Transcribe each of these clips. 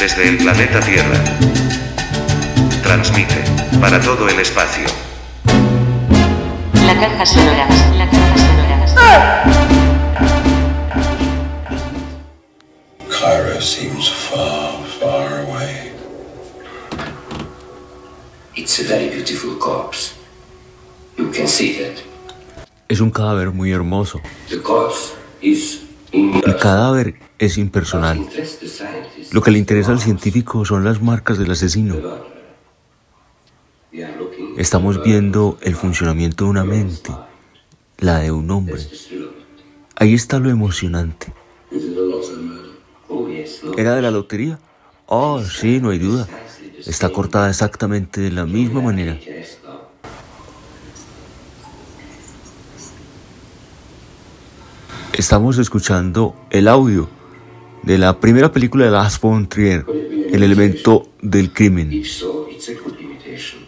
desde el planeta Tierra. Transmite para todo el espacio. La caja sonora, la caja sonora. Clara seems far, far away. It's a very beautiful corpse. You can see that. Es un cadáver muy hermoso. The corpse is El cadáver es impersonal. Lo que le interesa al científico son las marcas del asesino. Estamos viendo el funcionamiento de una mente, la de un hombre. Ahí está lo emocionante. ¿Era de la lotería? Oh, sí, no hay duda. Está cortada exactamente de la misma manera. Yes, no. Estamos escuchando el audio de la primera película de Lars von Trier, El elemento del crimen. If so, it's a good imitation.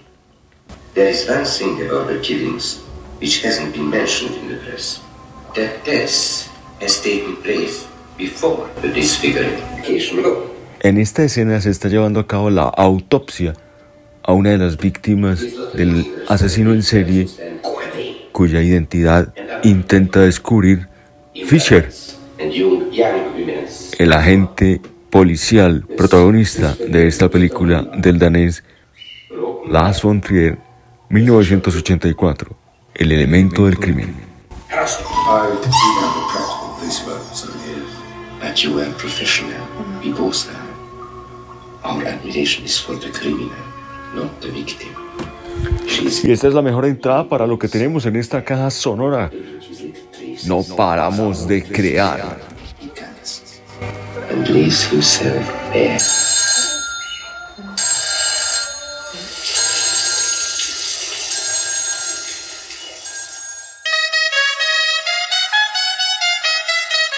There is one thing about the killings which hasn't been mentioned in the press. That death has taken place before the disfiguration. Look, En esta escena se está llevando a cabo la autopsia a una de las víctimas del asesino en serie cuya identidad intenta descubrir Fisher, el agente policial protagonista de esta película del danés Lars von Trier, 1984, El elemento del crimen. Y esta es la mejor entrada para lo que tenemos en esta caja sonora. No paramos de crear.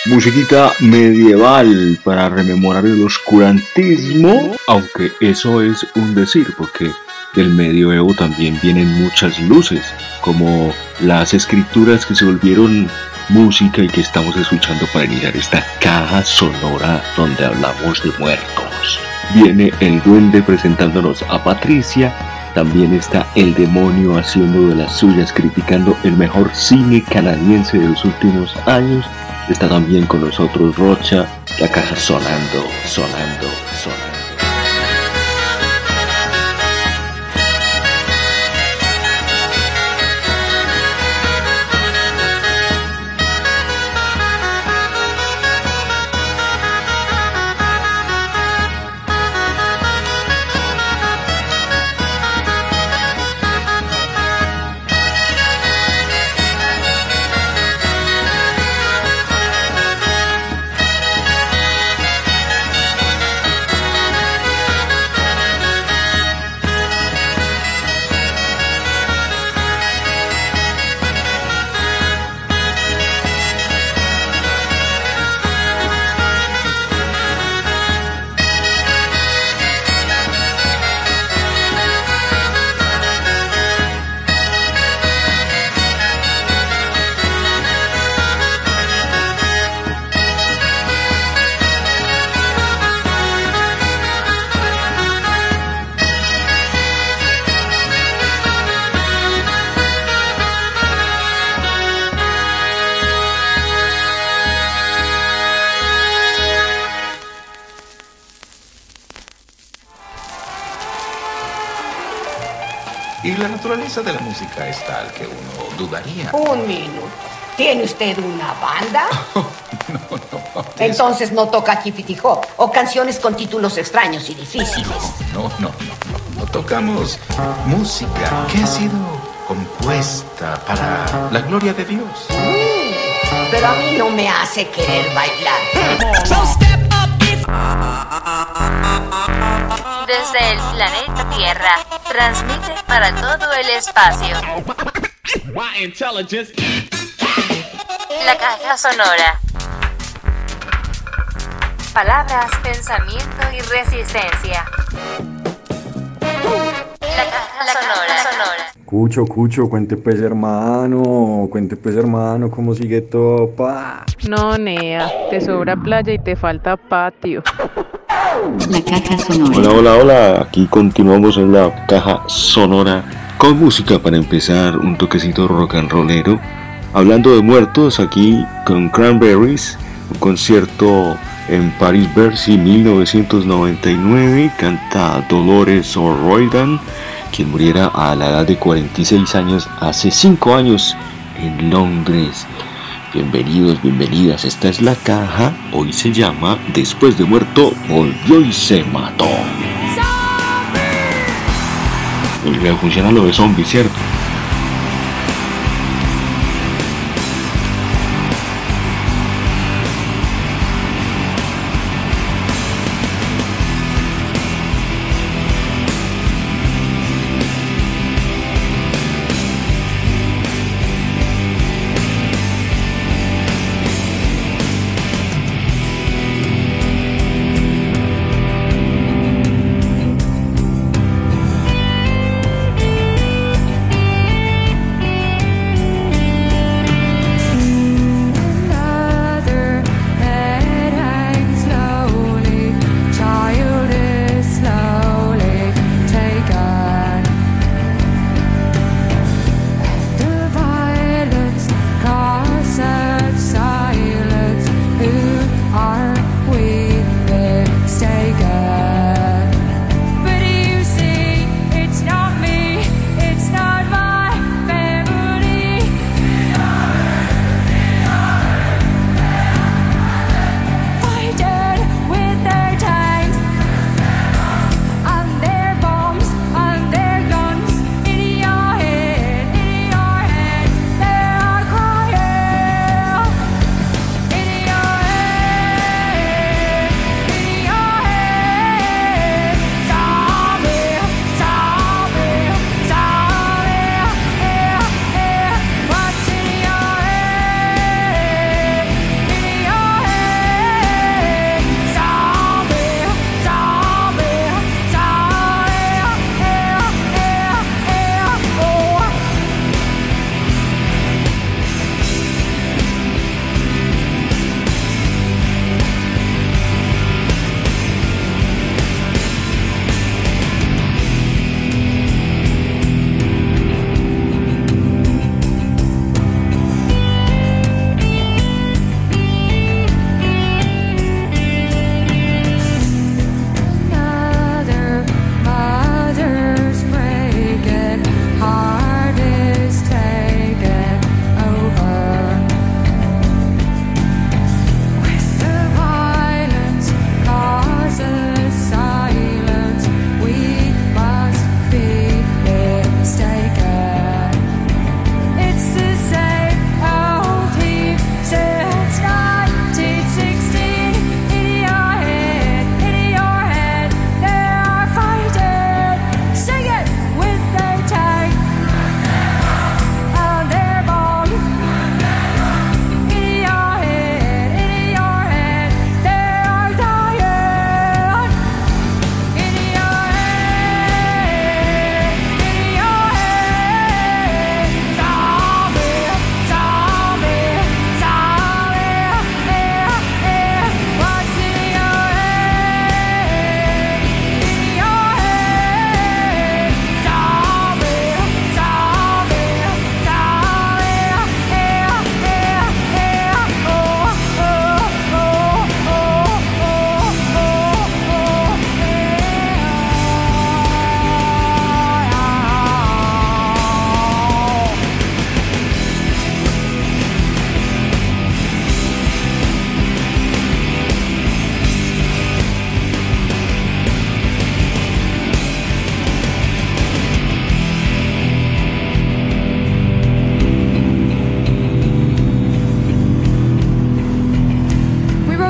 Musiquita medieval para rememorar el oscurantismo, aunque eso es un decir, porque del medioevo también vienen muchas luces, como las escrituras que se volvieron música y que estamos escuchando para iniciar esta caja sonora donde hablamos de muertos. Viene el duende presentándonos a Patricia, también está el demonio haciendo de las suyas, criticando el mejor cine canadiense de los últimos años. Está también con nosotros Rocha, la caja sonando, sonando, sonando. Música es tal que uno dudaría. Un minuto. ¿Tiene usted una banda? Entonces no toca Hippity Hop o canciones con títulos extraños y difíciles. No, no, no, no. No tocamos música que ha sido compuesta para la gloria de Dios. Pero a mí no me hace querer bailar. Desde el planeta Tierra, transmite para todo el espacio. La caja sonora. Palabras, pensamiento y resistencia. La caja sonora. sonora. Cucho, Cucho, cuente pues hermano, cuente pues hermano, cómo sigue todo, pa. No, Nea, te sobra playa y te falta patio. La caja sonora. Hola, hola, hola. Aquí continuamos en la caja sonora con música para empezar un toquecito rock and rollero. Hablando de muertos, aquí con Cranberries, un concierto en Paris Bercy 1999. Canta Dolores O'Riordan, quien muriera a la edad de 46 años hace 5 años en Londres. Bienvenidos, bienvenidas. Esta es la caja. Hoy se llama Después de muerto, volvió y se mató. Funciona lo de zombie, ¿cierto?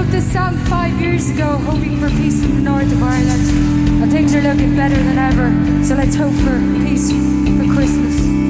wrote this song five years ago, hoping for peace in the north of Ireland. And things are looking better than ever, so let's hope for peace for Christmas.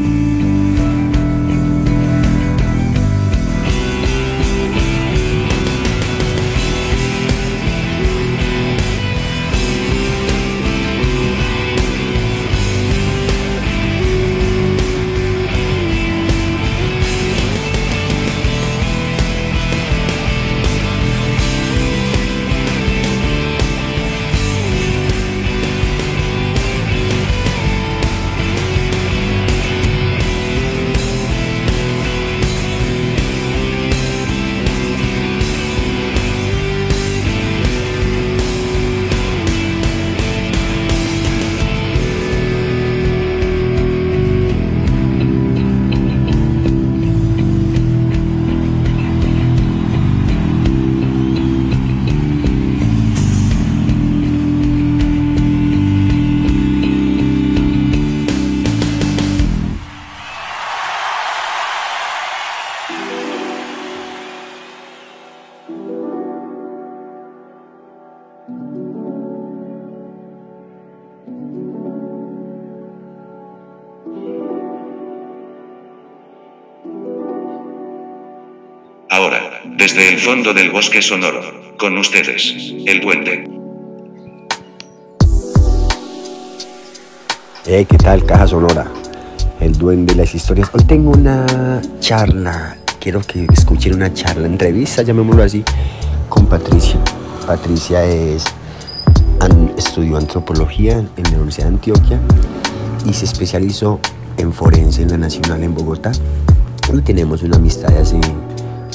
Fondo del bosque sonoro, con ustedes, el puente. Eh, ¿qué tal, Caja Sonora? El duende de las historias. Hoy tengo una charla, quiero que escuchen una charla, entrevista, llamémoslo así, con Patricia. Patricia es, estudió antropología en la Universidad de Antioquia y se especializó en forense en la Nacional en Bogotá. Y tenemos una amistad de hace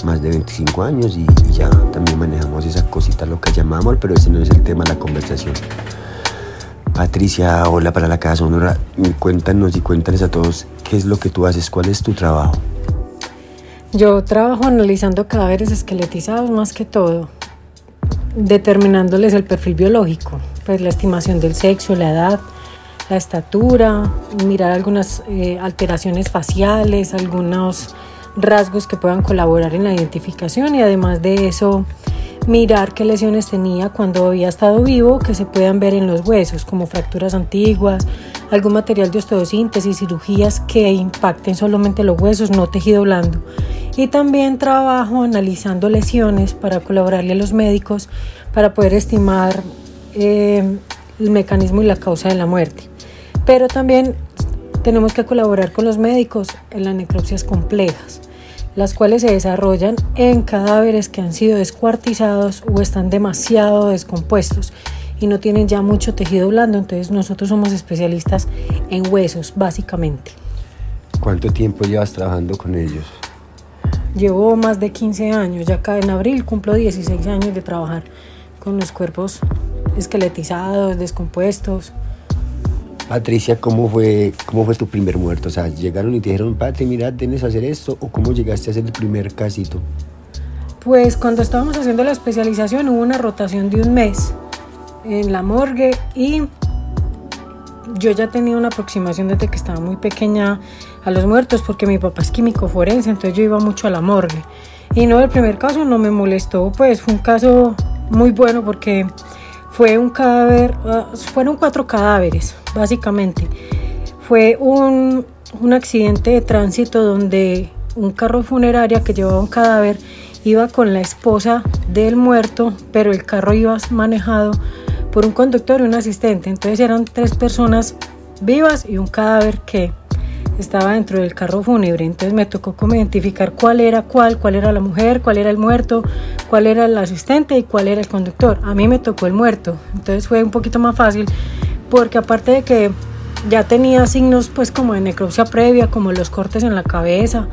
más de 25 años y, ya también manejamos esa cosita lo que llamamos, pero ese no es el tema de la conversación. Patricia, hola para la Casa Sonora. Cuéntanos y cuéntales a todos qué es lo que tú haces, cuál es tu trabajo. Yo trabajo analizando cadáveres esqueletizados más que todo, determinándoles el perfil biológico, pues la estimación del sexo, la edad, la estatura, mirar algunas eh, alteraciones faciales, algunos rasgos que puedan colaborar en la identificación y además de eso mirar qué lesiones tenía cuando había estado vivo que se puedan ver en los huesos, como fracturas antiguas, algún material de osteosíntesis, cirugías que impacten solamente los huesos, no tejido blando. Y también trabajo analizando lesiones para colaborarle a los médicos para poder estimar eh, el mecanismo y la causa de la muerte. Pero también tenemos que colaborar con los médicos en las necropsias complejas las cuales se desarrollan en cadáveres que han sido descuartizados o están demasiado descompuestos y no tienen ya mucho tejido blando, entonces nosotros somos especialistas en huesos, básicamente. ¿Cuánto tiempo llevas trabajando con ellos? Llevo más de 15 años, ya acá en abril cumplo 16 años de trabajar con los cuerpos esqueletizados, descompuestos. Patricia, ¿cómo fue, ¿cómo fue tu primer muerto? O sea, llegaron y te dijeron, Pati, mira, tienes que hacer esto, o cómo llegaste a hacer el primer casito. Pues cuando estábamos haciendo la especialización hubo una rotación de un mes en la morgue y yo ya tenía una aproximación desde que estaba muy pequeña a los muertos porque mi papá es químico forense, entonces yo iba mucho a la morgue. Y no, el primer caso no me molestó, pues fue un caso muy bueno porque fue un cadáver, uh, fueron cuatro cadáveres, básicamente. Fue un, un accidente de tránsito donde un carro funeraria que llevaba un cadáver iba con la esposa del muerto, pero el carro iba manejado por un conductor y un asistente. Entonces eran tres personas vivas y un cadáver que estaba dentro del carro fúnebre. Entonces me tocó como identificar cuál era cuál, cuál era la mujer, cuál era el muerto, cuál era el asistente y cuál era el conductor. A mí me tocó el muerto. Entonces fue un poquito más fácil porque aparte de que ya tenía signos pues como de necropsia previa, como los cortes en la cabeza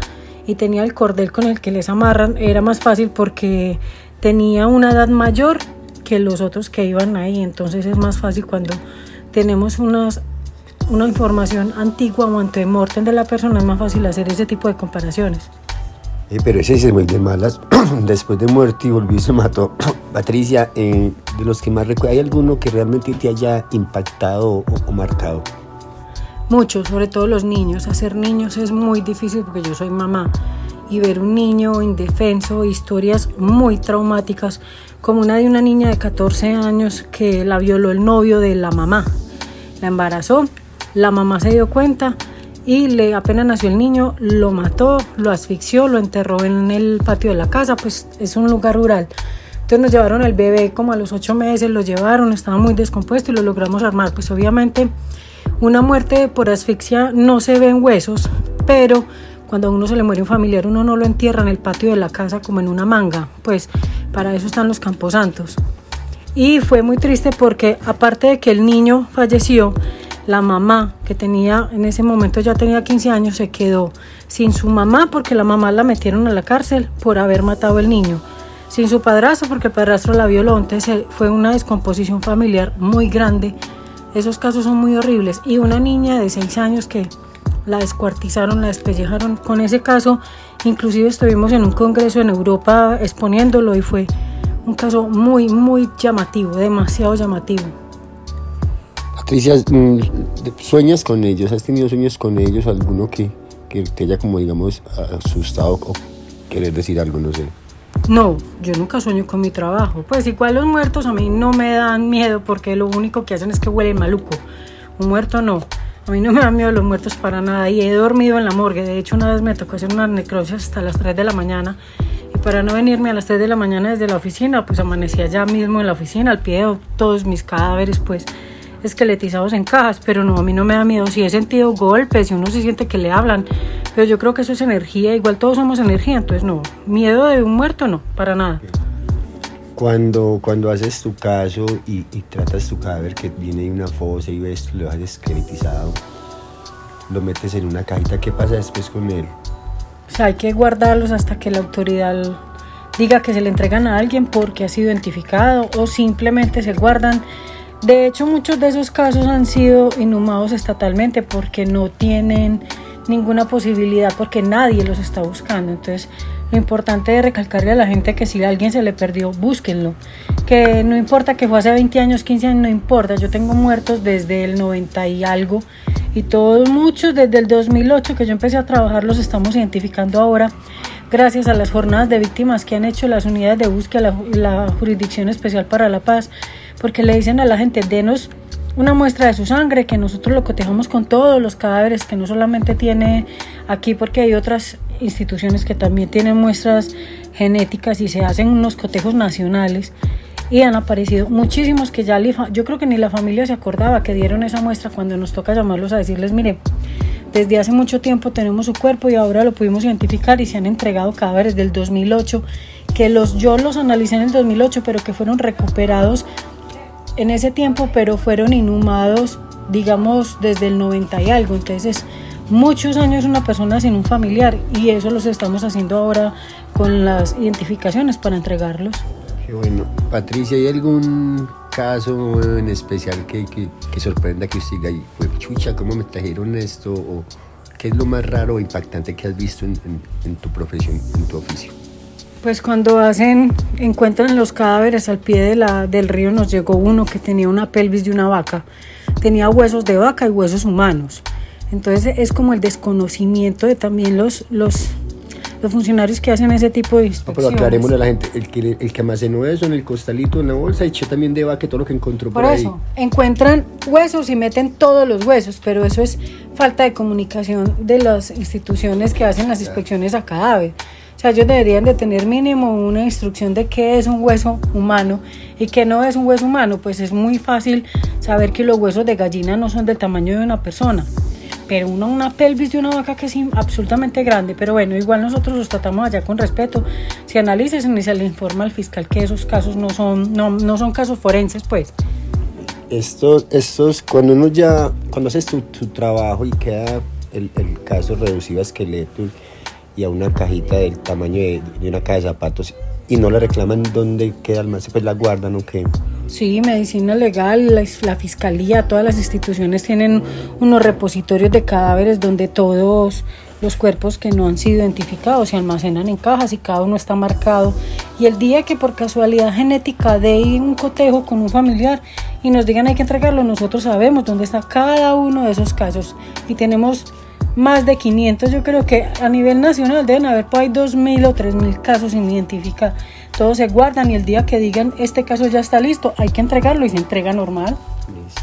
y tenía el cordel con el que les amarran, era más fácil porque tenía una edad mayor que los otros que iban ahí. Entonces es más fácil cuando tenemos unas una información antigua o antemortem de la persona, es más fácil hacer ese tipo de comparaciones. Eh, pero ese es muy de malas. Después de muerte y volvió y se mató. Patricia, eh, de los que más recuerdo, ¿hay alguno que realmente te haya impactado o, o marcado? Muchos, sobre todo los niños. Hacer niños es muy difícil porque yo soy mamá. Y ver un niño indefenso, historias muy traumáticas, como una de una niña de 14 años que la violó el novio de la mamá. La embarazó, la mamá se dio cuenta y le, apenas nació el niño, lo mató, lo asfixió, lo enterró en el patio de la casa, pues es un lugar rural. Entonces nos llevaron el bebé como a los ocho meses, lo llevaron, estaba muy descompuesto y lo logramos armar. Pues obviamente una muerte por asfixia no se ve en huesos, pero cuando a uno se le muere un familiar uno no lo entierra en el patio de la casa como en una manga, pues para eso están los camposantos. Y fue muy triste porque aparte de que el niño falleció, la mamá que tenía en ese momento ya tenía 15 años se quedó sin su mamá porque la mamá la metieron a la cárcel por haber matado al niño, sin su padrastro porque el padrastro la violó, entonces fue una descomposición familiar muy grande. Esos casos son muy horribles y una niña de 6 años que la descuartizaron, la despellejaron. Con ese caso, inclusive estuvimos en un congreso en Europa exponiéndolo y fue un caso muy, muy llamativo, demasiado llamativo. Patricia, mm, ¿sueñas con ellos? ¿Has tenido sueños con ellos? ¿Alguno que, que te haya como, digamos, asustado o querer decir algo? No sé. No, yo nunca sueño con mi trabajo. Pues igual los muertos a mí no me dan miedo porque lo único que hacen es que huelen maluco. Un muerto no. A mí no me dan miedo los muertos para nada y he dormido en la morgue. De hecho, una vez me tocó hacer una necrosis hasta las 3 de la mañana y para no venirme a las 3 de la mañana desde la oficina, pues amanecí allá mismo en la oficina, al pie de todos mis cadáveres, pues esqueletizados en cajas, pero no, a mí no me da miedo. Si he sentido golpes, si uno se siente que le hablan, pero yo creo que eso es energía, igual todos somos energía, entonces no, miedo de un muerto no, para nada. Cuando, cuando haces tu caso y, y tratas tu cadáver que viene de una fosa y ves, lo has esqueletizado, lo metes en una cajita, ¿qué pasa después con él? O sea, hay que guardarlos hasta que la autoridad diga que se le entregan a alguien porque ha sido identificado o simplemente se guardan de hecho, muchos de esos casos han sido inhumados estatalmente porque no tienen ninguna posibilidad, porque nadie los está buscando. Entonces, lo importante es recalcarle a la gente que si a alguien se le perdió, búsquenlo. Que no importa que fue hace 20 años, 15 años, no importa. Yo tengo muertos desde el 90 y algo. Y todos, muchos desde el 2008 que yo empecé a trabajar, los estamos identificando ahora gracias a las jornadas de víctimas que han hecho las unidades de búsqueda, la, la Jurisdicción Especial para la Paz porque le dicen a la gente, denos una muestra de su sangre, que nosotros lo cotejamos con todos los cadáveres, que no solamente tiene aquí, porque hay otras instituciones que también tienen muestras genéticas y se hacen unos cotejos nacionales. Y han aparecido muchísimos que ya yo creo que ni la familia se acordaba que dieron esa muestra cuando nos toca llamarlos a decirles, mire, desde hace mucho tiempo tenemos su cuerpo y ahora lo pudimos identificar y se han entregado cadáveres del 2008 que los yo los analicé en el 2008 pero que fueron recuperados en ese tiempo, pero fueron inhumados, digamos, desde el 90 y algo. Entonces, muchos años una persona sin un familiar y eso los estamos haciendo ahora con las identificaciones para entregarlos. Qué bueno. Patricia, ¿hay algún caso en especial que, que, sorprenda que usted diga, chucha, ¿cómo me trajeron esto? ¿O qué es lo más raro o impactante que has visto en tu profesión, en tu oficio? Pues cuando hacen, encuentran los cadáveres al pie de la, del río, nos llegó uno que tenía una pelvis de una vaca, tenía huesos de vaca y huesos humanos. Entonces es como el desconocimiento de también los, los, los funcionarios que hacen ese tipo de inspecciones. pero aclarémosle a la gente, el que, el que almacenó eso en el costalito, en la bolsa, echó también de vaca todo lo que encontró por, por eso, encuentran huesos y meten todos los huesos, pero eso es falta de comunicación de las instituciones que hacen las inspecciones a cadáver. O sea, ellos deberían de tener mínimo una instrucción de qué es un hueso humano y qué no es un hueso humano. Pues es muy fácil saber que los huesos de gallina no son del tamaño de una persona. Pero una, una pelvis de una vaca que es absolutamente grande. Pero bueno, igual nosotros los tratamos allá con respeto. Si analices y se le informa al fiscal que esos casos no son, no, no son casos forenses, pues. Estos, estos, cuando uno ya, cuando haces tu, tu trabajo y queda el, el caso reducido a esqueleto, y a una cajita del tamaño de, una caja de zapatos y no le reclaman dónde queda el pues la guardan o qué. Sí, medicina legal, la, la, fiscalía, todas las instituciones tienen unos repositorios de cadáveres donde todos los cuerpos que no han sido identificados se almacenan en cajas y cada uno está marcado. Y el día que por casualidad genética dé un cotejo con un familiar y nos digan hay que entregarlo, nosotros sabemos dónde está cada uno de esos casos y tenemos más de 500. Yo creo que a nivel nacional deben haber por ahí 2.000 o 3.000 casos sin identificar. Todos se guardan y el día que digan este caso ya está listo, hay que entregarlo y se entrega normal. Listo,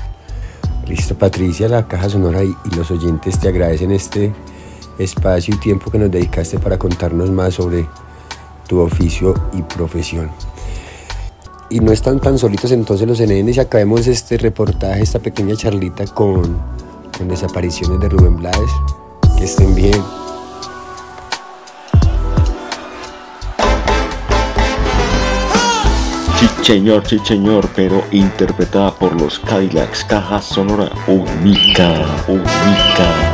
listo Patricia, la caja sonora y, los oyentes te agradecen este espacio y tiempo que nos dedicaste para contarnos más sobre tu oficio y profesión. Y no están tan solitos entonces los NN y acabemos este reportaje, esta pequeña charlita con, con desapariciones de Rubén Blades estén bien. Sí, señor, pero interpretada por los Cadillacs, caja sonora única, única,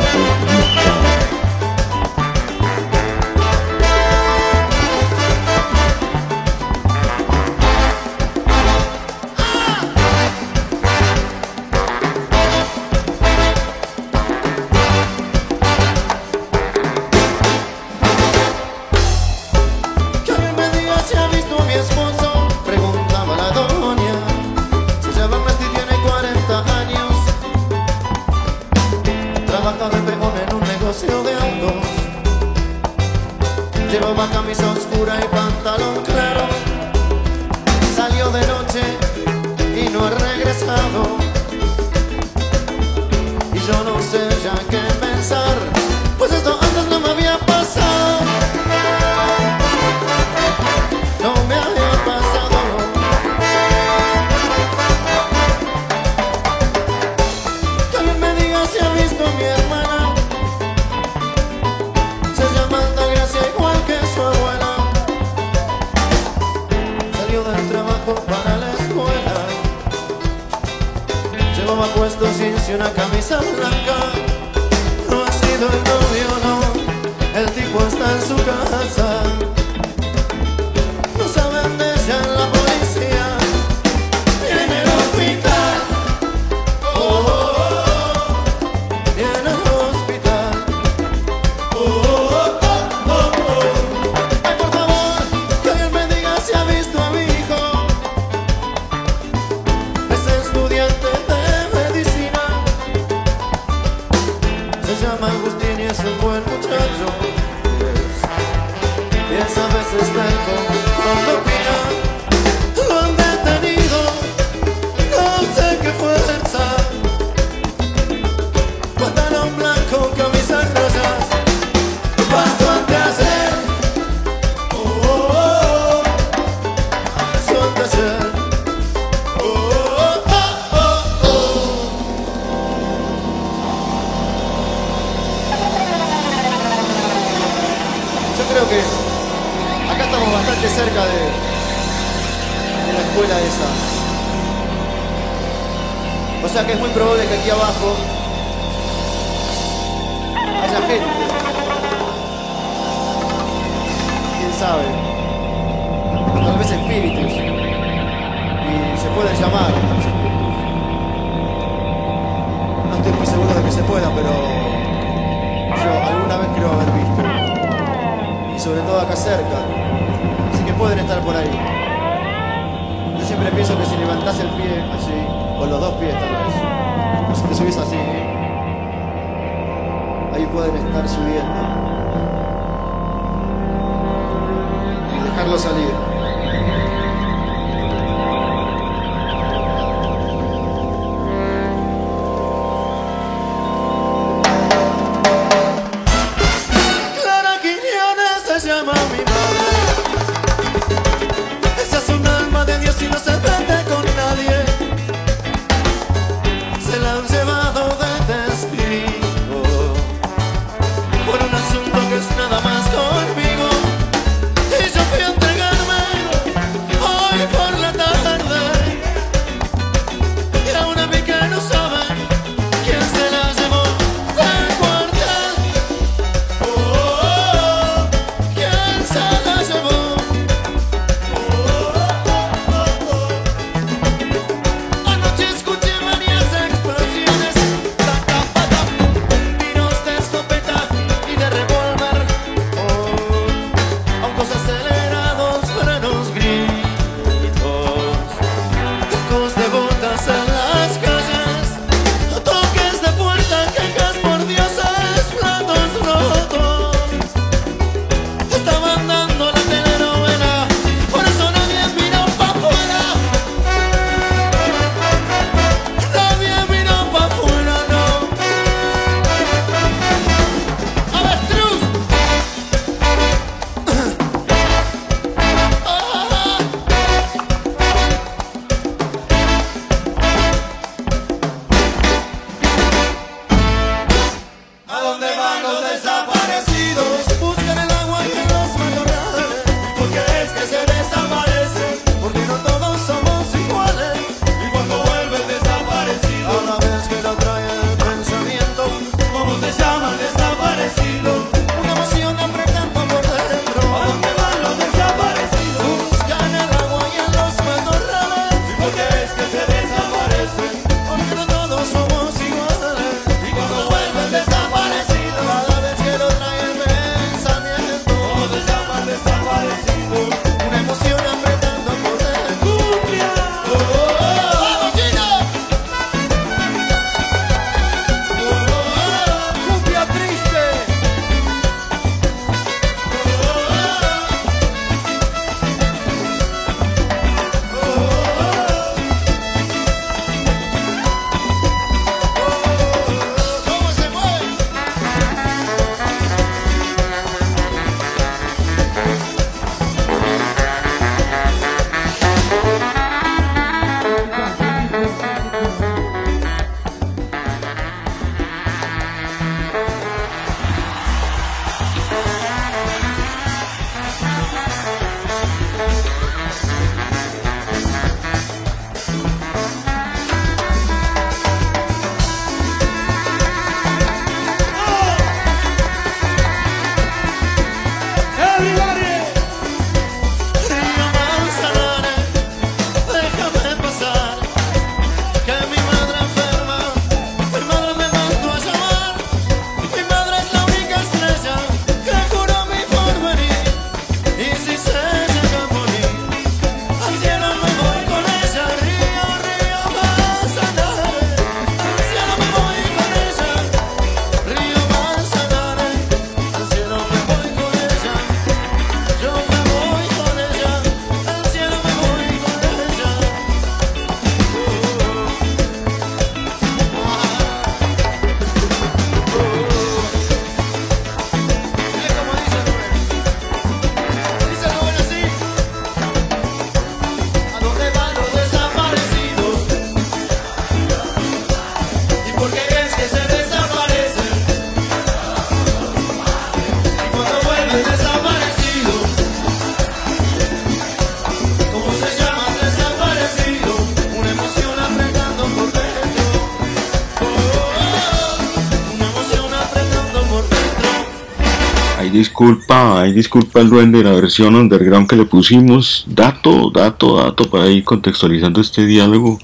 disculpa, ay, disculpa el duende, la versión underground que le pusimos. Dato, dato, dato para ir contextualizando este diálogo.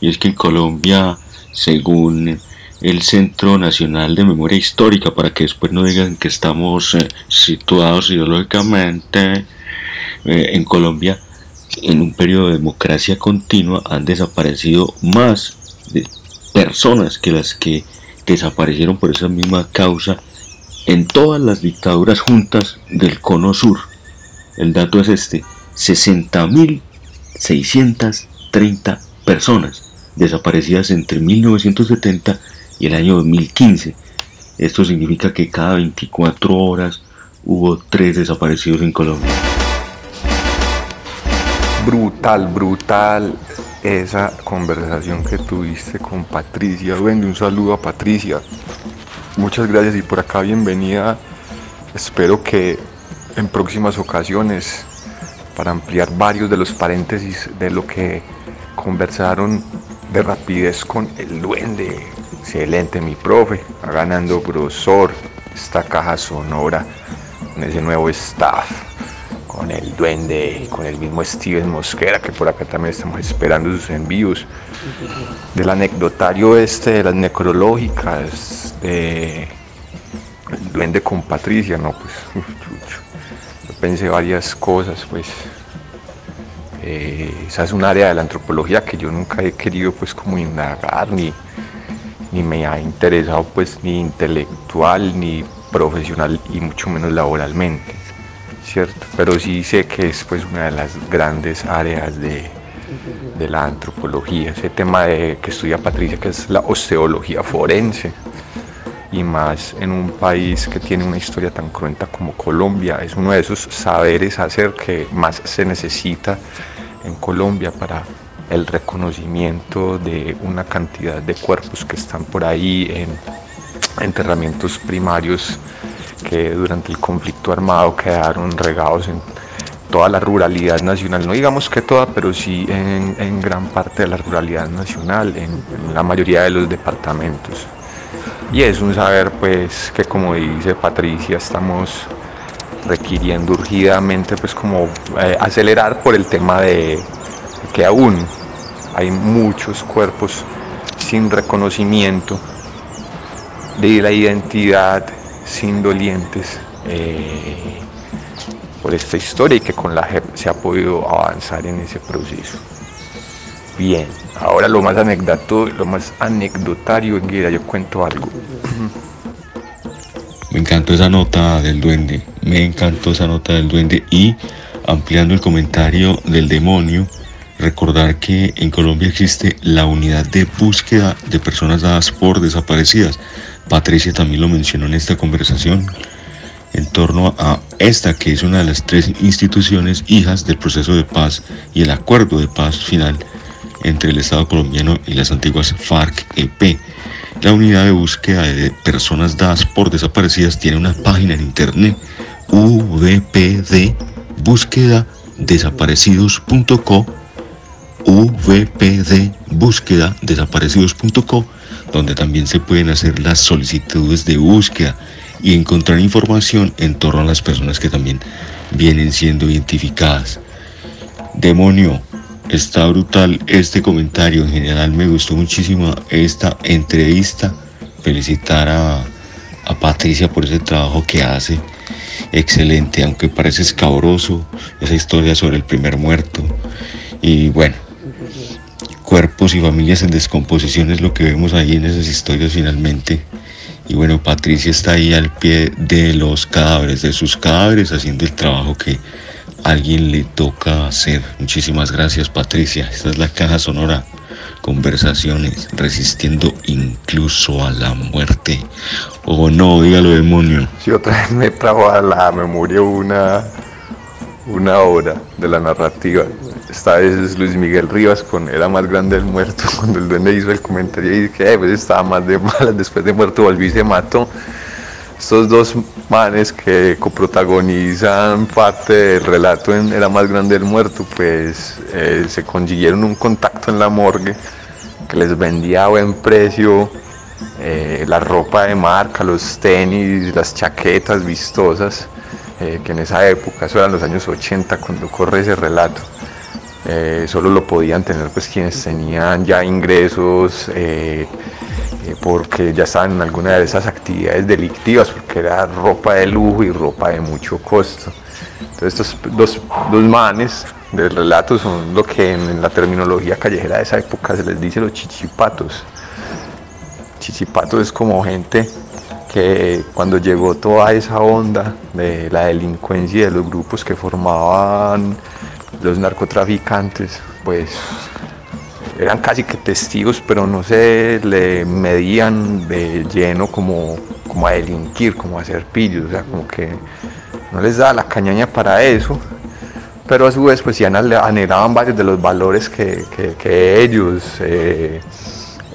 Y es que en Colombia, según el Centro Nacional de Memoria Histórica, para que después no digan que estamos eh, situados ideológicamente, eh, en Colombia, en un periodo de democracia continua, han desaparecido más personas que las que desaparecieron por esa misma causa en todas las dictaduras juntas del cono sur. El dato es este, 60.630 personas desaparecidas entre 1970 y el año 2015. Esto significa que cada 24 horas hubo tres desaparecidos en Colombia. Brutal, brutal esa conversación que tuviste con Patricia. Duende, un saludo a Patricia. Muchas gracias y por acá bienvenida. Espero que en próximas ocasiones, para ampliar varios de los paréntesis de lo que conversaron de rapidez con el duende, excelente mi profe, ganando grosor esta caja sonora con ese nuevo staff, con el duende, con el mismo Steven Mosquera, que por acá también estamos esperando sus envíos, del anecdotario este, de las necrológicas, duende con Patricia, no, pues, yo pensé varias cosas, pues, eh, esa es un área de la antropología que yo nunca he querido, pues, como indagar, ni, ni me ha interesado, pues, ni intelectual, ni profesional, y mucho menos laboralmente, ¿cierto? Pero sí sé que es, pues, una de las grandes áreas de, de la antropología, ese tema de, que estudia Patricia, que es la osteología forense, y más en un país que tiene una historia tan cruenta como Colombia. Es uno de esos saberes hacer que más se necesita en Colombia para el reconocimiento de una cantidad de cuerpos que están por ahí en enterramientos primarios que durante el conflicto armado quedaron regados en toda la ruralidad nacional, no digamos que toda, pero sí en, gran parte de la ruralidad nacional, en la mayoría de los departamentos. Y es un saber pues que como dice Patricia estamos requiriendo urgidamente pues como eh, acelerar por el tema de que aún hay muchos cuerpos sin reconocimiento de la identidad sin dolientes eh, por esta historia y que con la JEP se ha podido avanzar en ese proceso. Bien, ahora lo más lo más anecdotario, Guida, yo cuento algo. Me encantó esa nota del duende, me encantó esa nota del duende y ampliando el comentario del demonio, recordar que en Colombia existe la unidad de búsqueda de personas dadas por desaparecidas. Patricia también lo mencionó en esta conversación en torno a esta que es una de las tres instituciones hijas del proceso de paz y el acuerdo de paz final entre el Estado colombiano y las antiguas FARC-EP. La unidad de búsqueda de personas dadas por desaparecidas tiene una página en internet vpd búsqueda desaparecidos.co donde también se pueden hacer las solicitudes de búsqueda y encontrar información en torno a las personas que también vienen siendo identificadas. Demonio, Está brutal este comentario. En general me gustó muchísimo esta entrevista. Felicitar a, a Patricia por ese trabajo que hace. Excelente, aunque parece escabroso esa historia sobre el primer muerto. Y bueno, cuerpos y familias en descomposición es lo que vemos ahí en esas historias finalmente. Y bueno, Patricia está ahí al pie de los cadáveres, de sus cadáveres, haciendo el trabajo que alguien le toca hacer. Muchísimas gracias Patricia. Esta es la caja sonora. Conversaciones, resistiendo incluso a la muerte. Oh, no, dígalo demonio. Si otra vez me trajo a la memoria una, una obra de la narrativa. Esta vez es Luis Miguel Rivas con Era más grande el muerto. Cuando el duende hizo el comentario y que pues estaba más de malas, después de muerto volvió y se mató estos dos manes que coprotagonizan parte del relato en Era más grande el muerto, pues eh, se consiguieron un contacto en la morgue que les vendía a buen precio eh, la ropa de marca, los tenis, las chaquetas vistosas, eh, que en esa época, eso eran los años 80 cuando corre ese relato, solo lo podían tener pues quienes tenían ya ingresos porque ya estaban en alguna de esas actividades delictivas, porque era ropa de lujo y ropa de mucho costo. Entonces estos dos, dos manes del relato son lo que en la terminología callejera de esa época se les dice los chichipatos. Chichipatos es como gente que cuando llegó toda esa onda de la delincuencia y de los grupos que formaban los narcotraficantes, pues eran casi que testigos, pero no se le medían de lleno como, como a delinquir, como a hacer pillos, o sea, como que no les daba la cañaña para eso, pero a su vez pues ya anhelaban varios de los valores que, ellos eh,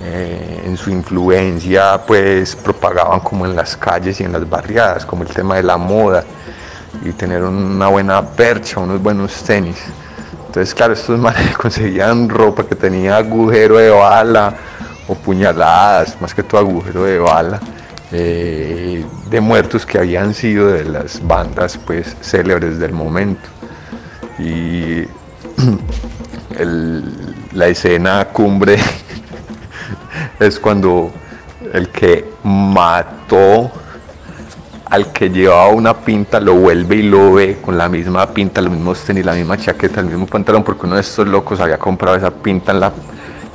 eh, en su influencia pues propagaban como en las calles y en las barriadas, como el tema de la moda y tener una buena percha, unos buenos tenis. Entonces, claro, estos manes conseguían ropa que tenía agujero de bala o puñaladas, más que todo agujero de bala, eh, de muertos que habían sido de las bandas pues célebres del momento. Y la escena cumbre es cuando el que mató al que llevaba una pinta lo vuelve y lo ve con la misma pinta, los mismos tenis, la misma chaqueta, el mismo pantalón, porque uno de estos locos había comprado esa pinta en la,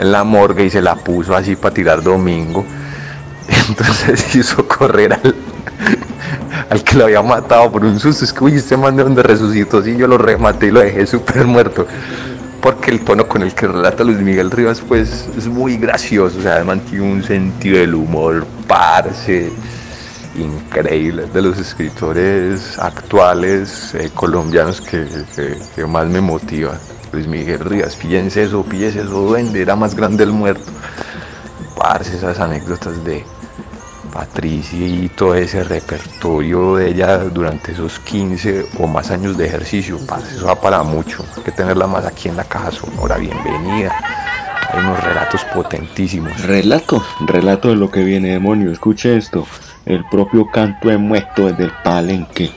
en la morgue y se la puso así para tirar domingo. Entonces hizo correr al, al que lo había matado por un susto. Es que, uy, este man de donde resucitó, sí, yo lo rematé y lo dejé súper muerto. Porque el tono con el que relata Luis Miguel Rivas, pues, es muy gracioso. O sea, además tiene un sentido del humor, parce increíble, de los escritores actuales eh, colombianos que, más me motiva. Luis Miguel Rivas, fíjense eso, fíjense eso, duende, era más grande el muerto. Parce, esas anécdotas de Patricia y todo ese repertorio de ella durante esos 15 o más años de ejercicio, parce, eso va para mucho. Hay que tenerla más aquí en la caja sonora, bienvenida. Hay unos relatos potentísimos. Relato, relato de lo que viene, demonio. Escuche esto el propio canto de muerto desde el palenque.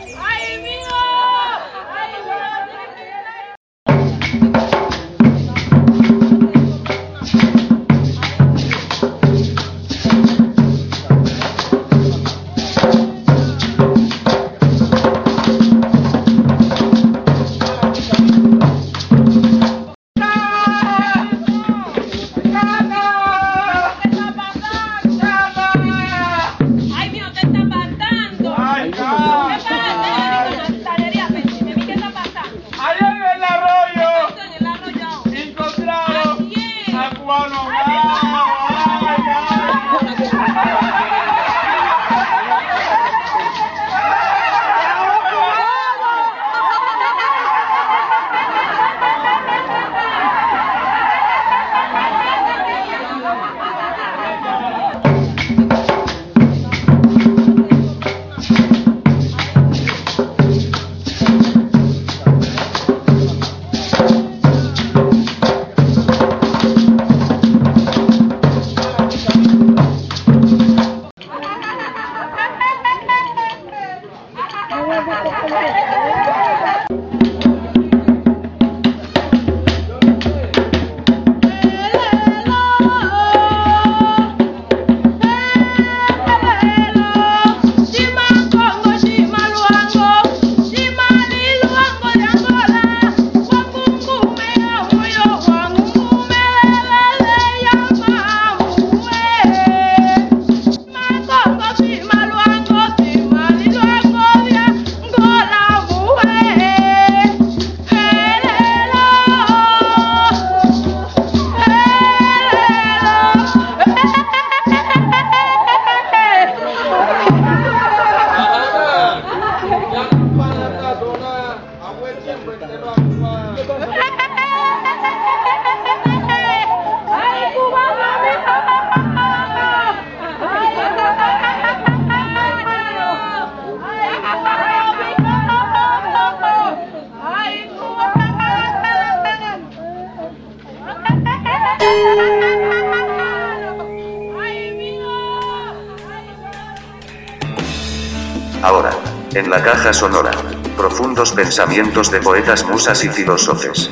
En la caja sonora, profundos pensamientos de poetas, musas y filósofes.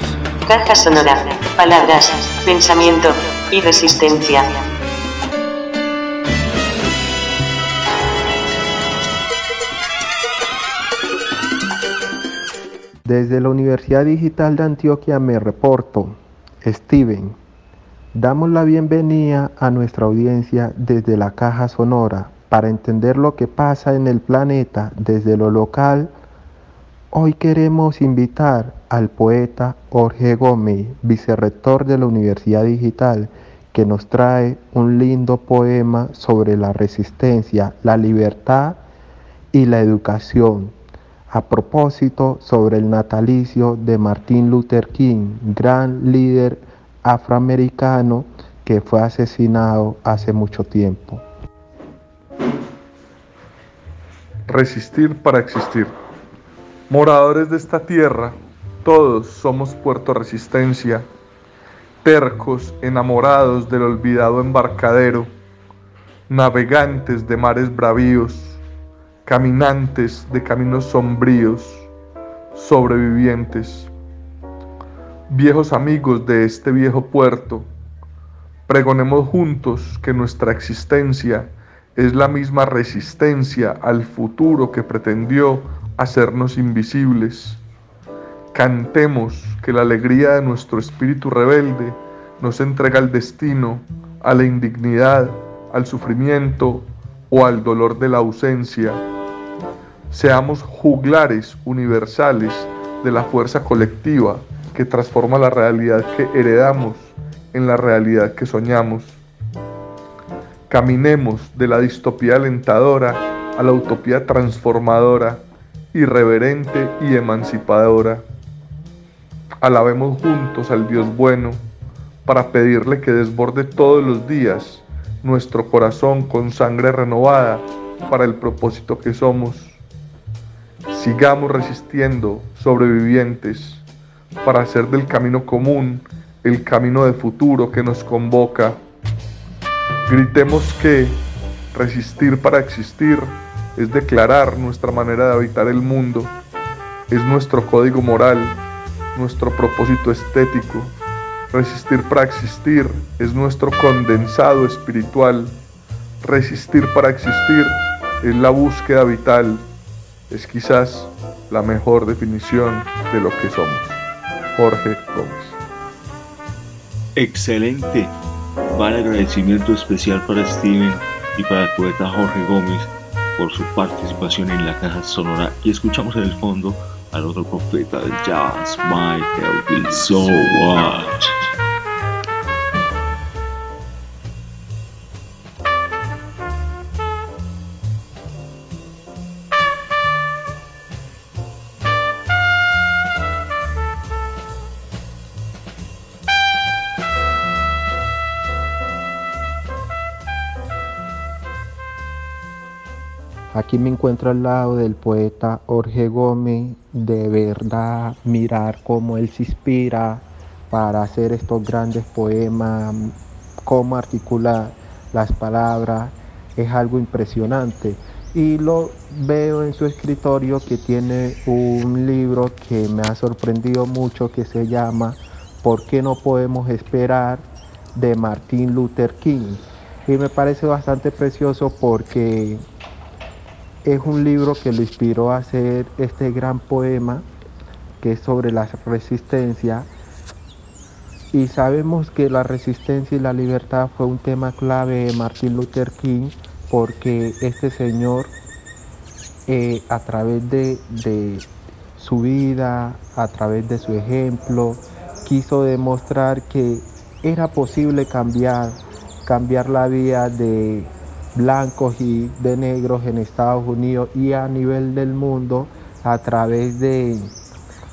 Caja sonora, palabras, pensamiento y resistencia. Desde la Universidad Digital de Antioquia me reporto, Steven. Damos la bienvenida a nuestra audiencia desde la caja sonora para entender lo que pasa en el planeta desde lo local. Hoy queremos invitar al poeta Jorge Gómez, vicerrector de la Universidad Digital, que nos trae un lindo poema sobre la resistencia, la libertad y la educación a propósito sobre el natalicio de Martin Luther King, gran líder afroamericano que fue asesinado hace mucho tiempo. Resistir para existir. Moradores de esta tierra, todos somos Puerto Resistencia, tercos, enamorados del olvidado embarcadero, navegantes de mares bravíos, caminantes de caminos sombríos, sobrevivientes, viejos amigos de este viejo puerto, pregonemos juntos que nuestra existencia es la misma resistencia al futuro que pretendió hacernos invisibles. Cantemos que la alegría de nuestro espíritu rebelde nos entrega al destino, a la indignidad, al sufrimiento o al dolor de la ausencia seamos juglares universales de la fuerza colectiva que transforma la realidad que heredamos en la realidad que soñamos. Caminemos de la distopía alentadora a la utopía transformadora, irreverente y emancipadora. Alabemos juntos al Dios bueno para pedirle que desborde todos los días nuestro corazón con sangre renovada para el propósito que somos Sigamos resistiendo, sobrevivientes, para hacer del camino común el camino de futuro que nos convoca. Gritemos que resistir para existir es declarar nuestra manera de habitar el mundo, es nuestro código moral, nuestro propósito estético. Resistir para existir es nuestro condensado espiritual. Resistir para existir es la búsqueda vital es quizás la mejor definición de lo que somos. Jorge Gómez. Excelente. Vale agradecimiento especial para Steven y para el poeta Jorge Gómez por su participación en la caja sonora y escuchamos en el fondo al otro profeta del jazz, Michael So What. Aquí me encuentro al lado del poeta Jorge Gómez, de verdad mirar cómo él se inspira para hacer estos grandes poemas, cómo articula las palabras, es algo impresionante. Y lo veo en su escritorio que tiene un libro que me ha sorprendido mucho que se llama ¿Por qué no podemos esperar? de Martin Luther King. Y me parece bastante precioso porque es un libro que lo inspiró a hacer este gran poema que es sobre la resistencia. Y sabemos que la resistencia y la libertad fue un tema clave de Martin Luther King porque este señor eh, a través de, de su vida, a través de su ejemplo, quiso demostrar que era posible cambiar, cambiar la vida de blancos y de negros en Estados Unidos y a nivel del mundo a través de,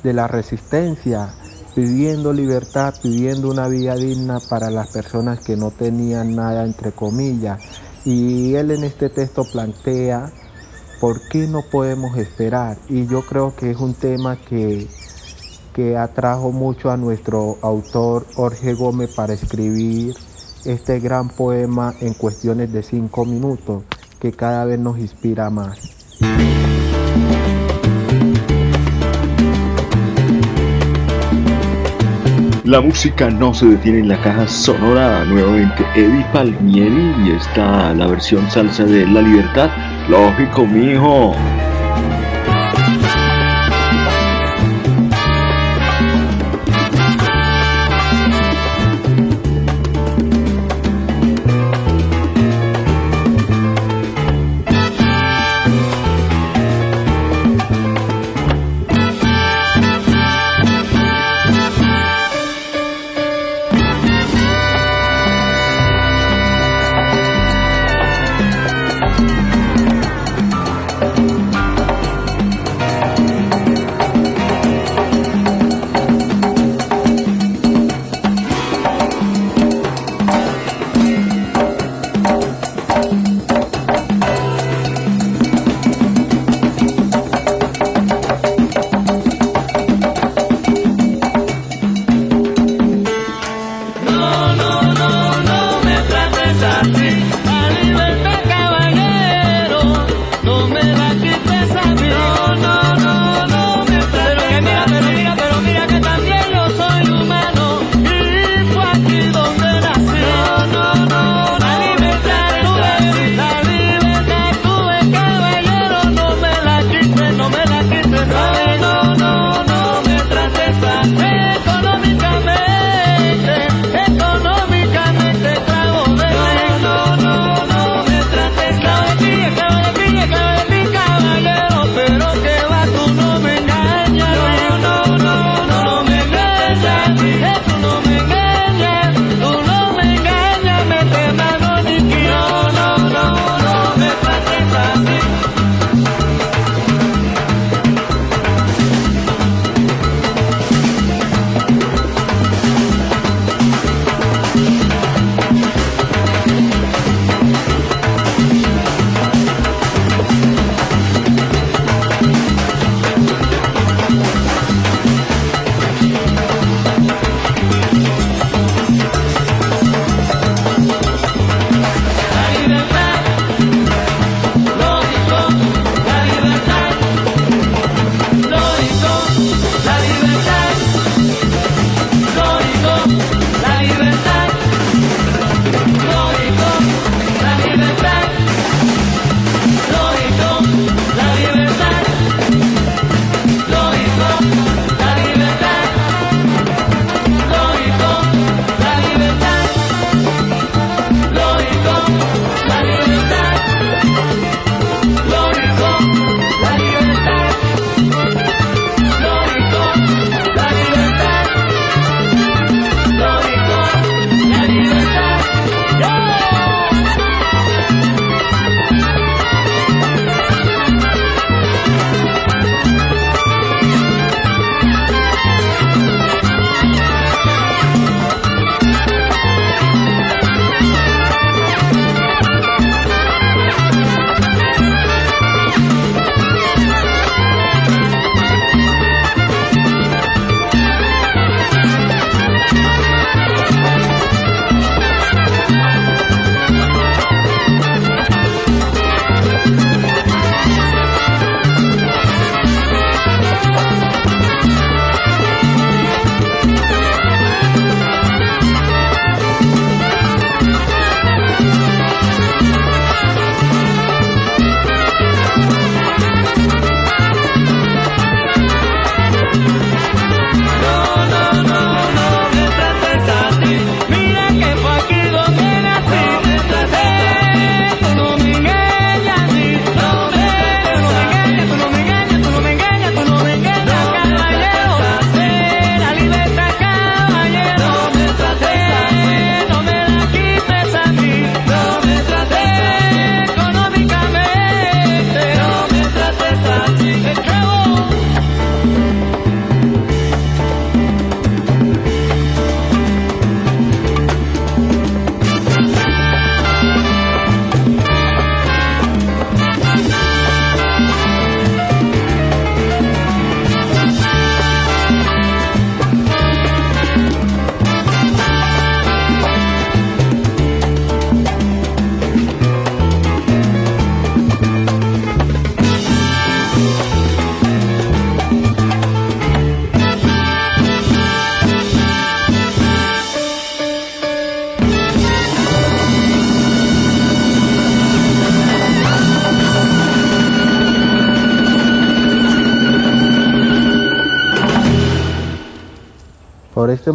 de la resistencia, pidiendo libertad, pidiendo una vida digna para las personas que no tenían nada entre comillas. Y él en este texto plantea por qué no podemos esperar. Y yo creo que es un tema que, que atrajo mucho a nuestro autor Jorge Gómez para escribir este gran poema en cuestiones de cinco minutos que cada vez nos inspira más. La música no se detiene en la caja sonora. Nuevamente Eddie Palmieri y está la versión salsa de La Libertad. Lógico, mijo.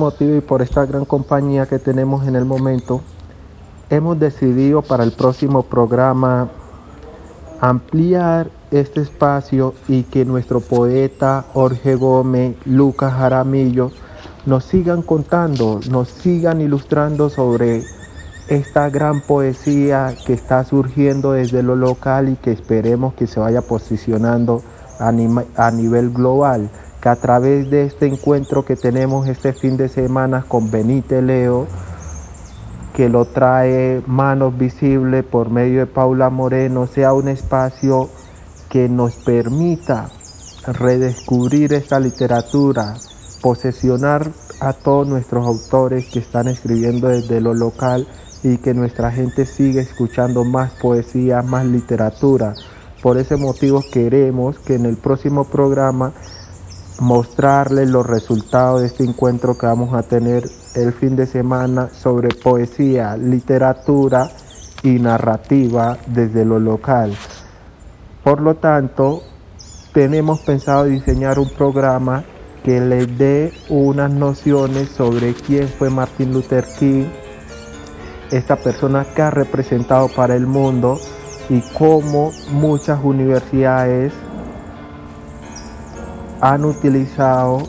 Motivo y por esta gran compañía que tenemos en el momento, hemos decidido para el próximo programa ampliar este espacio y que nuestro poeta Jorge Gómez, Lucas Jaramillo, nos sigan contando, nos sigan ilustrando sobre esta gran poesía que está surgiendo desde lo local y que esperemos que se vaya posicionando a, a nivel global que a través de este encuentro que tenemos este fin de semana con Benite Leo, que lo trae Manos Visibles por medio de Paula Moreno, sea un espacio que nos permita redescubrir esta literatura, posesionar a todos nuestros autores que están escribiendo desde lo local y que nuestra gente siga escuchando más poesía, más literatura. Por ese motivo queremos que en el próximo programa mostrarles los resultados de este encuentro que vamos a tener el fin de semana sobre poesía, literatura y narrativa desde lo local. Por lo tanto, tenemos pensado diseñar un programa que les dé unas nociones sobre quién fue Martin Luther King, esta persona que ha representado para el mundo y cómo muchas universidades han utilizado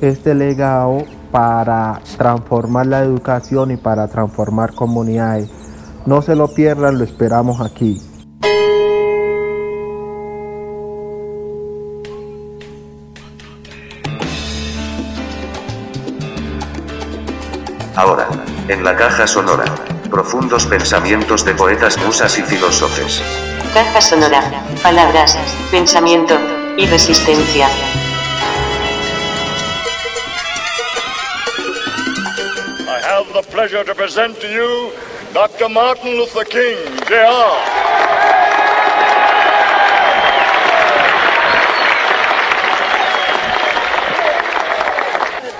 este legado para transformar la educación y para transformar comunidades. No se lo pierdan, lo esperamos aquí. Ahora, en la caja sonora, profundos pensamientos de poetas, musas y filósofes. Caja sonora, palabras, pensamiento y resistencia. The pleasure to present to you Dr. Martin Luther King, Jr.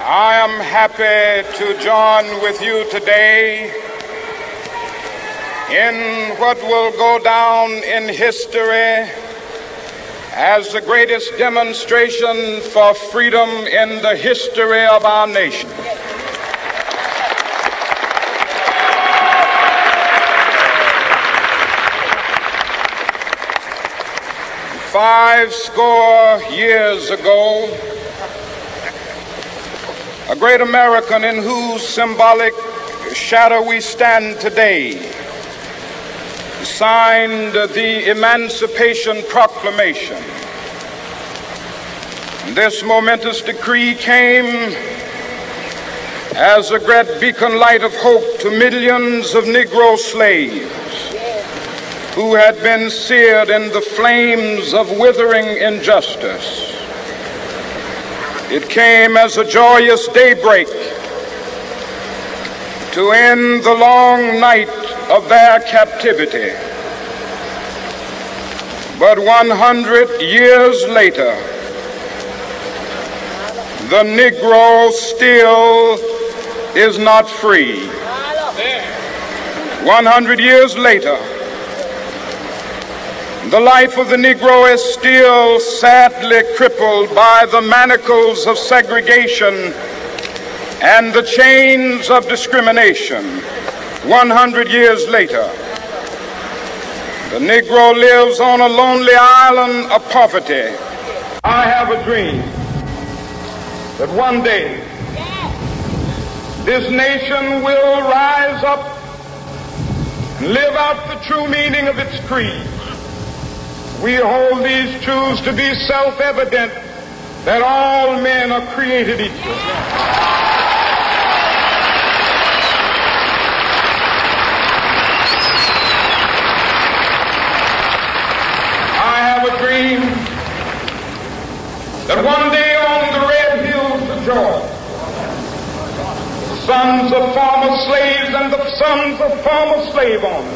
I am happy to join with you today in what will go down in history as the greatest demonstration for freedom in the history of our nation. Five score years ago, a great American in whose symbolic shadow we stand today signed the Emancipation Proclamation. This momentous decree came as a great beacon light of hope to millions of Negro slaves who had been seared in the flames of withering injustice. It came as a joyous daybreak to end the long night of their captivity. But 100 years later, the Negro still is not free. 100 years later, the life of the Negro is still sadly crippled by the manacles of segregation and the chains of discrimination. 100 years later, the Negro lives on a lonely island of poverty. I have a dream that one day this nation will rise up and live out the true meaning of its creed. We hold these truths to be self-evident that all men are created equal. I have a dream that one day on the red hills of Georgia, the sons of former slaves and the sons of former slave owners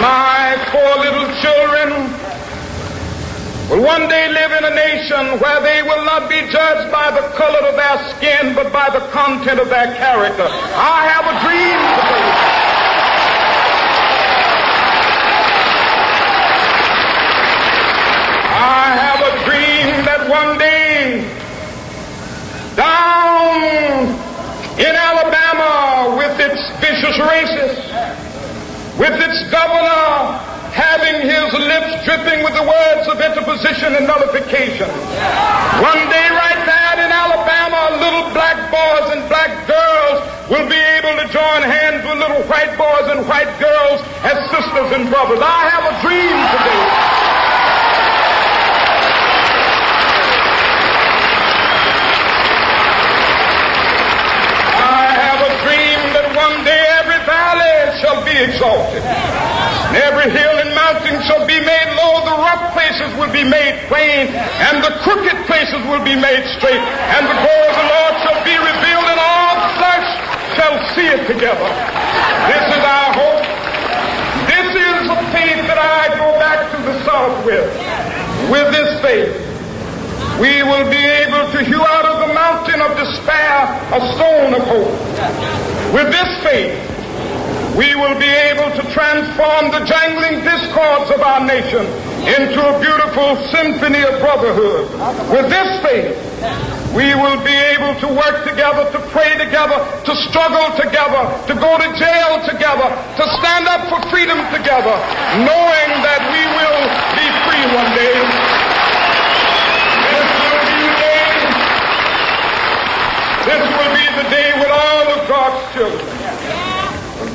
My four little children will one day live in a nation where they will not be judged by the color of their skin, but by the content of their character. I have a dream. I have a dream that one day, down in Alabama, with its vicious racists, with its governor having his lips dripping with the words of interposition and nullification. One day, right there in Alabama, little black boys and black girls will be able to join hands with little white boys and white girls as sisters and brothers. I have a dream today. I have a dream that one day every valley shall be exalted. And every hill and mountain shall be made low, the rough places will be made plain, and the crooked places will be made straight, and the glory of the Lord shall be revealed, and all flesh shall see it together. This is our hope. This is the faith that I go back to the South with. With this faith, we will be able to hew out of the mountain of despair a stone of hope. With this faith, we will be able to transform the jangling discords of our nation into a beautiful symphony of brotherhood. With this faith, we will be able to work together, to pray together, to struggle together, to go to jail together, to stand up for freedom together, knowing that we will be free one day. This will be the day. This will be the day when all of God's children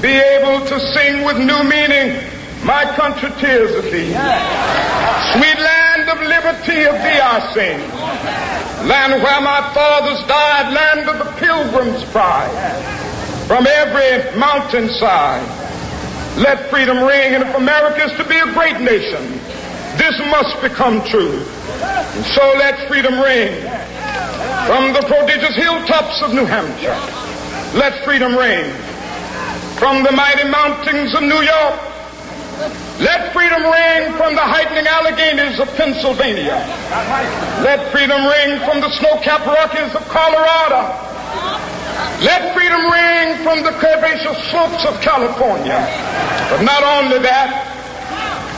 be able to sing with new meaning. My country, tears of thee. Sweet land of liberty of thee I sing. Land where my fathers died, land of the pilgrim's pride. From every mountainside, let freedom ring. And if America is to be a great nation, this must become true. And so let freedom ring. From the prodigious hilltops of New Hampshire, let freedom ring. From the mighty mountains of New York, let freedom ring from the heightening Alleghanies of Pennsylvania. Let freedom ring from the snow-capped Rockies of Colorado. Let freedom ring from the curvaceous slopes of California. But not only that,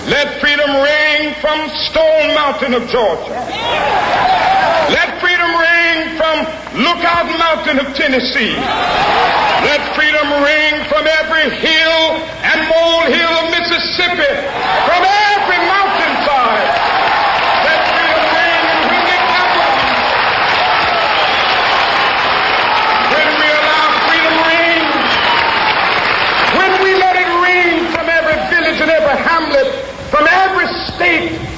let freedom ring from Stone Mountain of Georgia. Let freedom ring from Lookout Mountain of Tennessee. Let freedom ring from every hill and molehill of Mississippi, from every mountainside. Let freedom ring in Windy Capitol. When we allow freedom ring, when we let it ring from every village and every hamlet, from every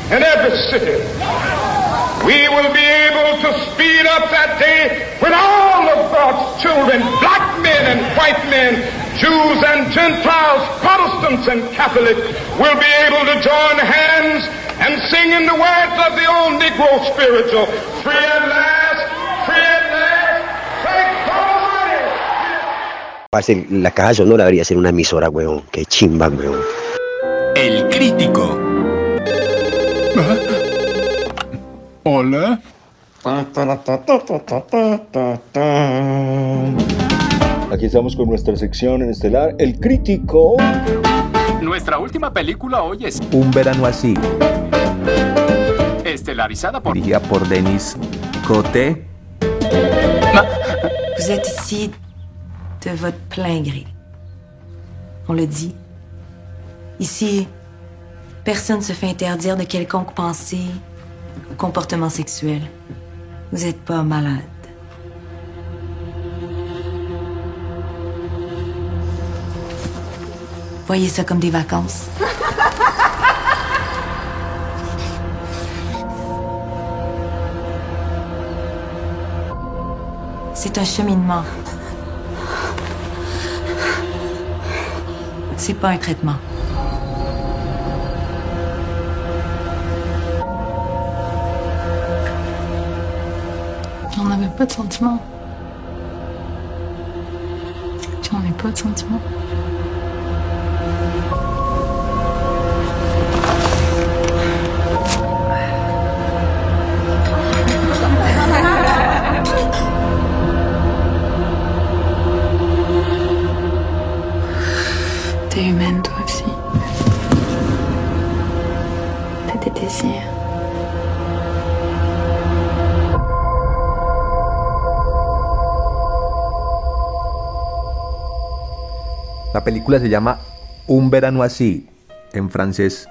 state and every city, we will be able to speed up that day when all of God's children, black men and white men, Jews and Gentiles, Protestants and Catholics, will be able to join hands and sing in the words of the old Negro spiritual, free at last, free at last, thank God Almighty. Parce, la caja sonora debería ser una emisora, weón. Qué chimba, weón. El crítico. Hola. Aquí estamos con nuestra sección en estelar, El Crítico. Nuestra última película hoy es Un verano así, estelarizada por dirigida por Denis Coté. Vous êtes ici de votre plein gré. On le dit. Ici, personne ne se fait interdire de quelconque pensée ou comportement sexuel. Vous n'êtes pas malade. Voyez ça comme des vacances. C'est un cheminement. C'est pas un traitement. Pas de sentiments. J'en ai pas de sentiments. Película se llama Un verano así, en francés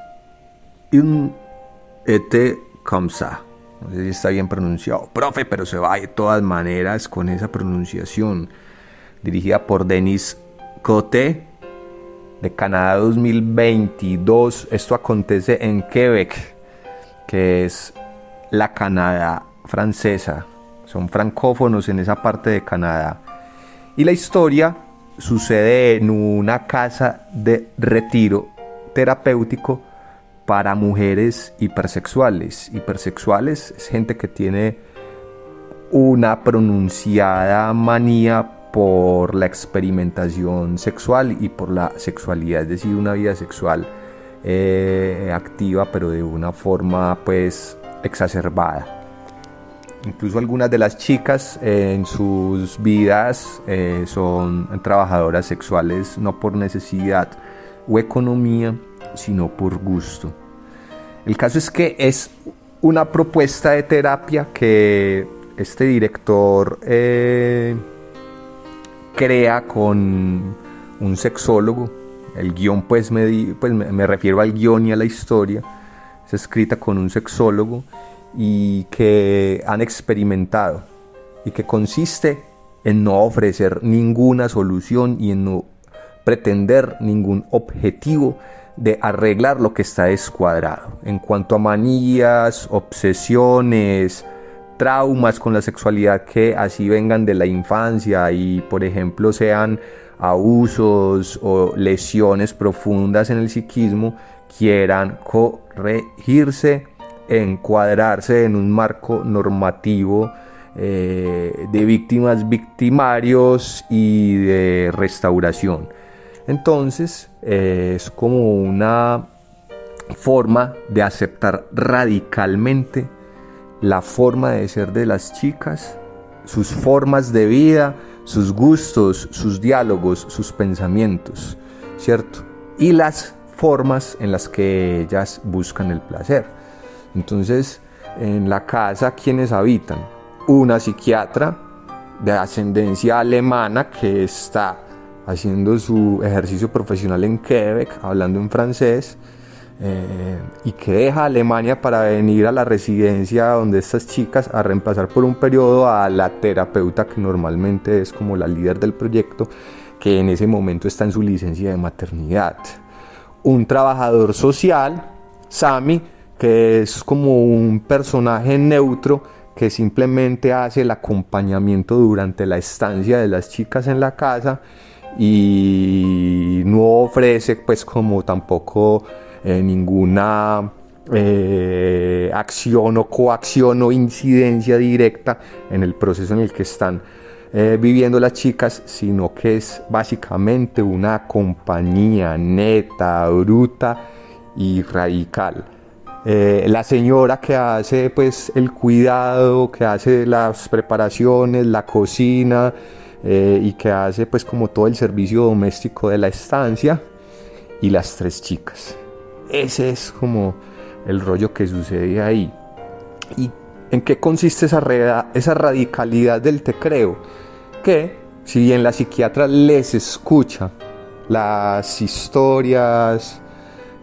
Un été comme ça. No sé si está bien pronunciado, profe, pero se va de todas maneras con esa pronunciación. Dirigida por Denis Coté, de Canadá 2022. Esto acontece en Quebec, que es la Canadá francesa. Son francófonos en esa parte de Canadá. Y la historia sucede en una casa de retiro terapéutico para mujeres hipersexuales. Hipersexuales es gente que tiene una pronunciada manía por la experimentación sexual y por la sexualidad, es decir, una vida sexual eh, activa pero de una forma pues exacerbada. Incluso algunas de las chicas eh, en sus vidas eh, son trabajadoras sexuales no por necesidad o economía, sino por gusto. El caso es que es una propuesta de terapia que este director eh, crea con un sexólogo. El guion, pues pues me, me refiero al guion y a la historia. Es escrita con un sexólogo y que han experimentado y que consiste en no ofrecer ninguna solución y en no pretender ningún objetivo de arreglar lo que está descuadrado. En cuanto a manías, obsesiones, traumas con la sexualidad que así vengan de la infancia y por ejemplo sean abusos o lesiones profundas en el psiquismo, quieran corregirse, encuadrarse en un marco normativo eh, de víctimas, victimarios y de restauración. Entonces eh, es como una forma de aceptar radicalmente la forma de ser de las chicas, sus formas de vida, sus gustos, sus diálogos, sus pensamientos, ¿cierto? Y las formas en las que ellas buscan el placer. Entonces, en la casa, ¿quiénes habitan? Una psiquiatra de ascendencia alemana que está haciendo su ejercicio profesional en Quebec, hablando en francés, eh, y que deja Alemania para venir a la residencia donde estas chicas a reemplazar por un periodo a la terapeuta que normalmente es como la líder del proyecto, que en ese momento está en su licencia de maternidad. Un trabajador social, Sami, que es como un personaje neutro que simplemente hace el acompañamiento durante la estancia de las chicas en la casa y no ofrece pues como tampoco eh, ninguna eh, acción o coacción o incidencia directa en el proceso en el que están eh, viviendo las chicas, sino que es básicamente una compañía neta, bruta y radical. Eh, la señora que hace pues el cuidado, que hace las preparaciones, la cocina eh, y que hace pues como todo el servicio doméstico de la estancia y las tres chicas. Ese es como el rollo que sucede ahí. ¿Y en qué consiste esa, esa radicalidad del te creo? Que si bien la psiquiatra les escucha las historias,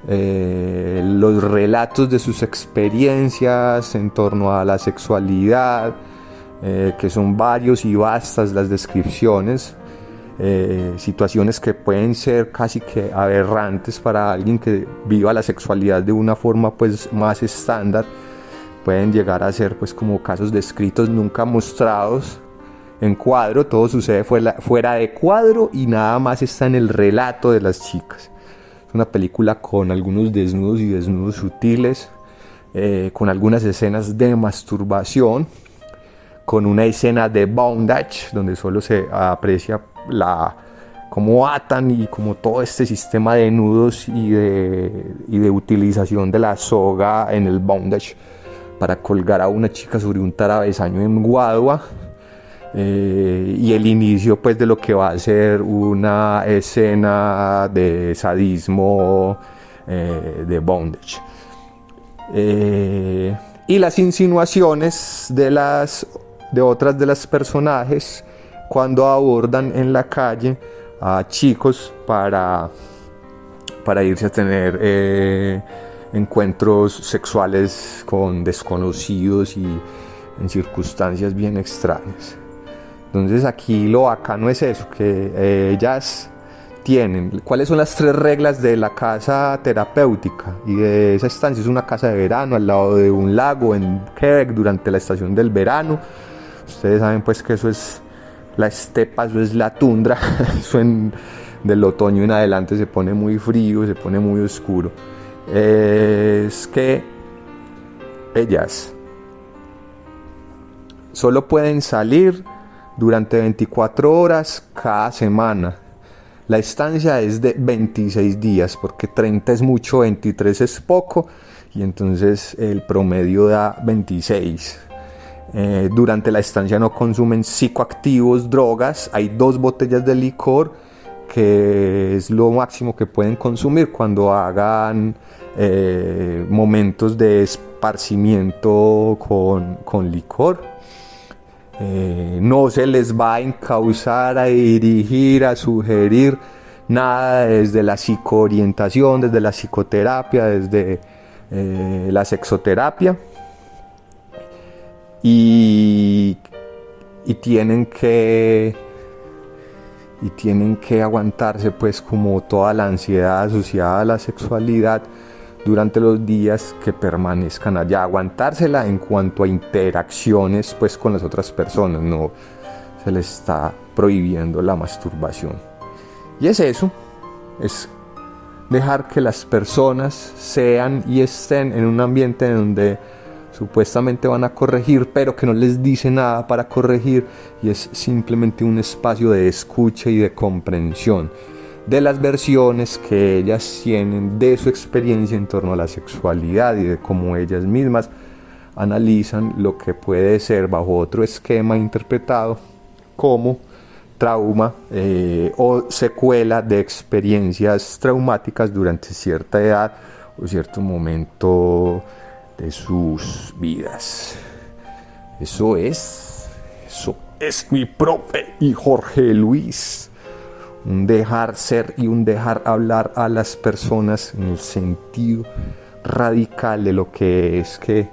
eh, los relatos de sus experiencias en torno a la sexualidad, eh, que son varios y vastas las descripciones, eh, situaciones que pueden ser casi que aberrantes para alguien que viva la sexualidad de una forma pues más estándar, pueden llegar a ser pues como casos descritos nunca mostrados en cuadro, todo sucede fuera, fuera de cuadro y nada más está en el relato de las chicas. Una película con algunos desnudos y desnudos sutiles, eh, con algunas escenas de masturbación, con una escena de bondage donde solo se aprecia la cómo atan y como todo este sistema de nudos y de, y de utilización de la soga en el bondage para colgar a una chica sobre un tarabesaño en Guadua eh, y el inicio pues de lo que va a ser una escena de sadismo eh, de bondage Eh, y las insinuaciones de las de otras de las personajes cuando abordan en la calle a chicos para para irse a tener encuentros sexuales con desconocidos y en circunstancias bien extrañas. Entonces aquí lo bacano es eso, que eh, ellas tienen, cuáles son las tres reglas de la casa terapéutica y de esa estancia es una casa de verano al lado de un lago en Quebec durante la estación del verano. Ustedes saben pues que eso es la estepa, eso es la tundra, eso en, del otoño en adelante se pone muy frío, se pone muy oscuro. Es que ellas solo pueden salir durante 24 horas cada semana. La estancia es de 26 días, porque 30 es mucho, 23 es poco, y entonces el promedio da 26. Eh, durante la estancia no consumen psicoactivos, drogas, hay dos botellas de licor, que es lo máximo que pueden consumir cuando hagan eh, momentos de esparcimiento con, con licor. Eh, no se les va a encauzar, a dirigir, a sugerir nada desde la psicoorientación, desde la psicoterapia, desde eh, la sexoterapia. Y, y tienen que y tienen que aguantarse pues como toda la ansiedad asociada a la sexualidad durante los días que permanezcan allá, aguantársela en cuanto a interacciones pues con las otras personas, no se les está prohibiendo la masturbación. Y es eso, es dejar que las personas sean y estén en un ambiente donde supuestamente van a corregir, pero que no les dice nada para corregir y es simplemente un espacio de escucha y de comprensión de las versiones que ellas tienen de su experiencia en torno a la sexualidad y de cómo ellas mismas analizan lo que puede ser bajo otro esquema interpretado como trauma eh, o secuela de experiencias traumáticas durante cierta edad o cierto momento de sus vidas. Eso es, eso es mi profe y Jorge Luis un dejar ser y un dejar hablar a las personas en el sentido radical de lo que es que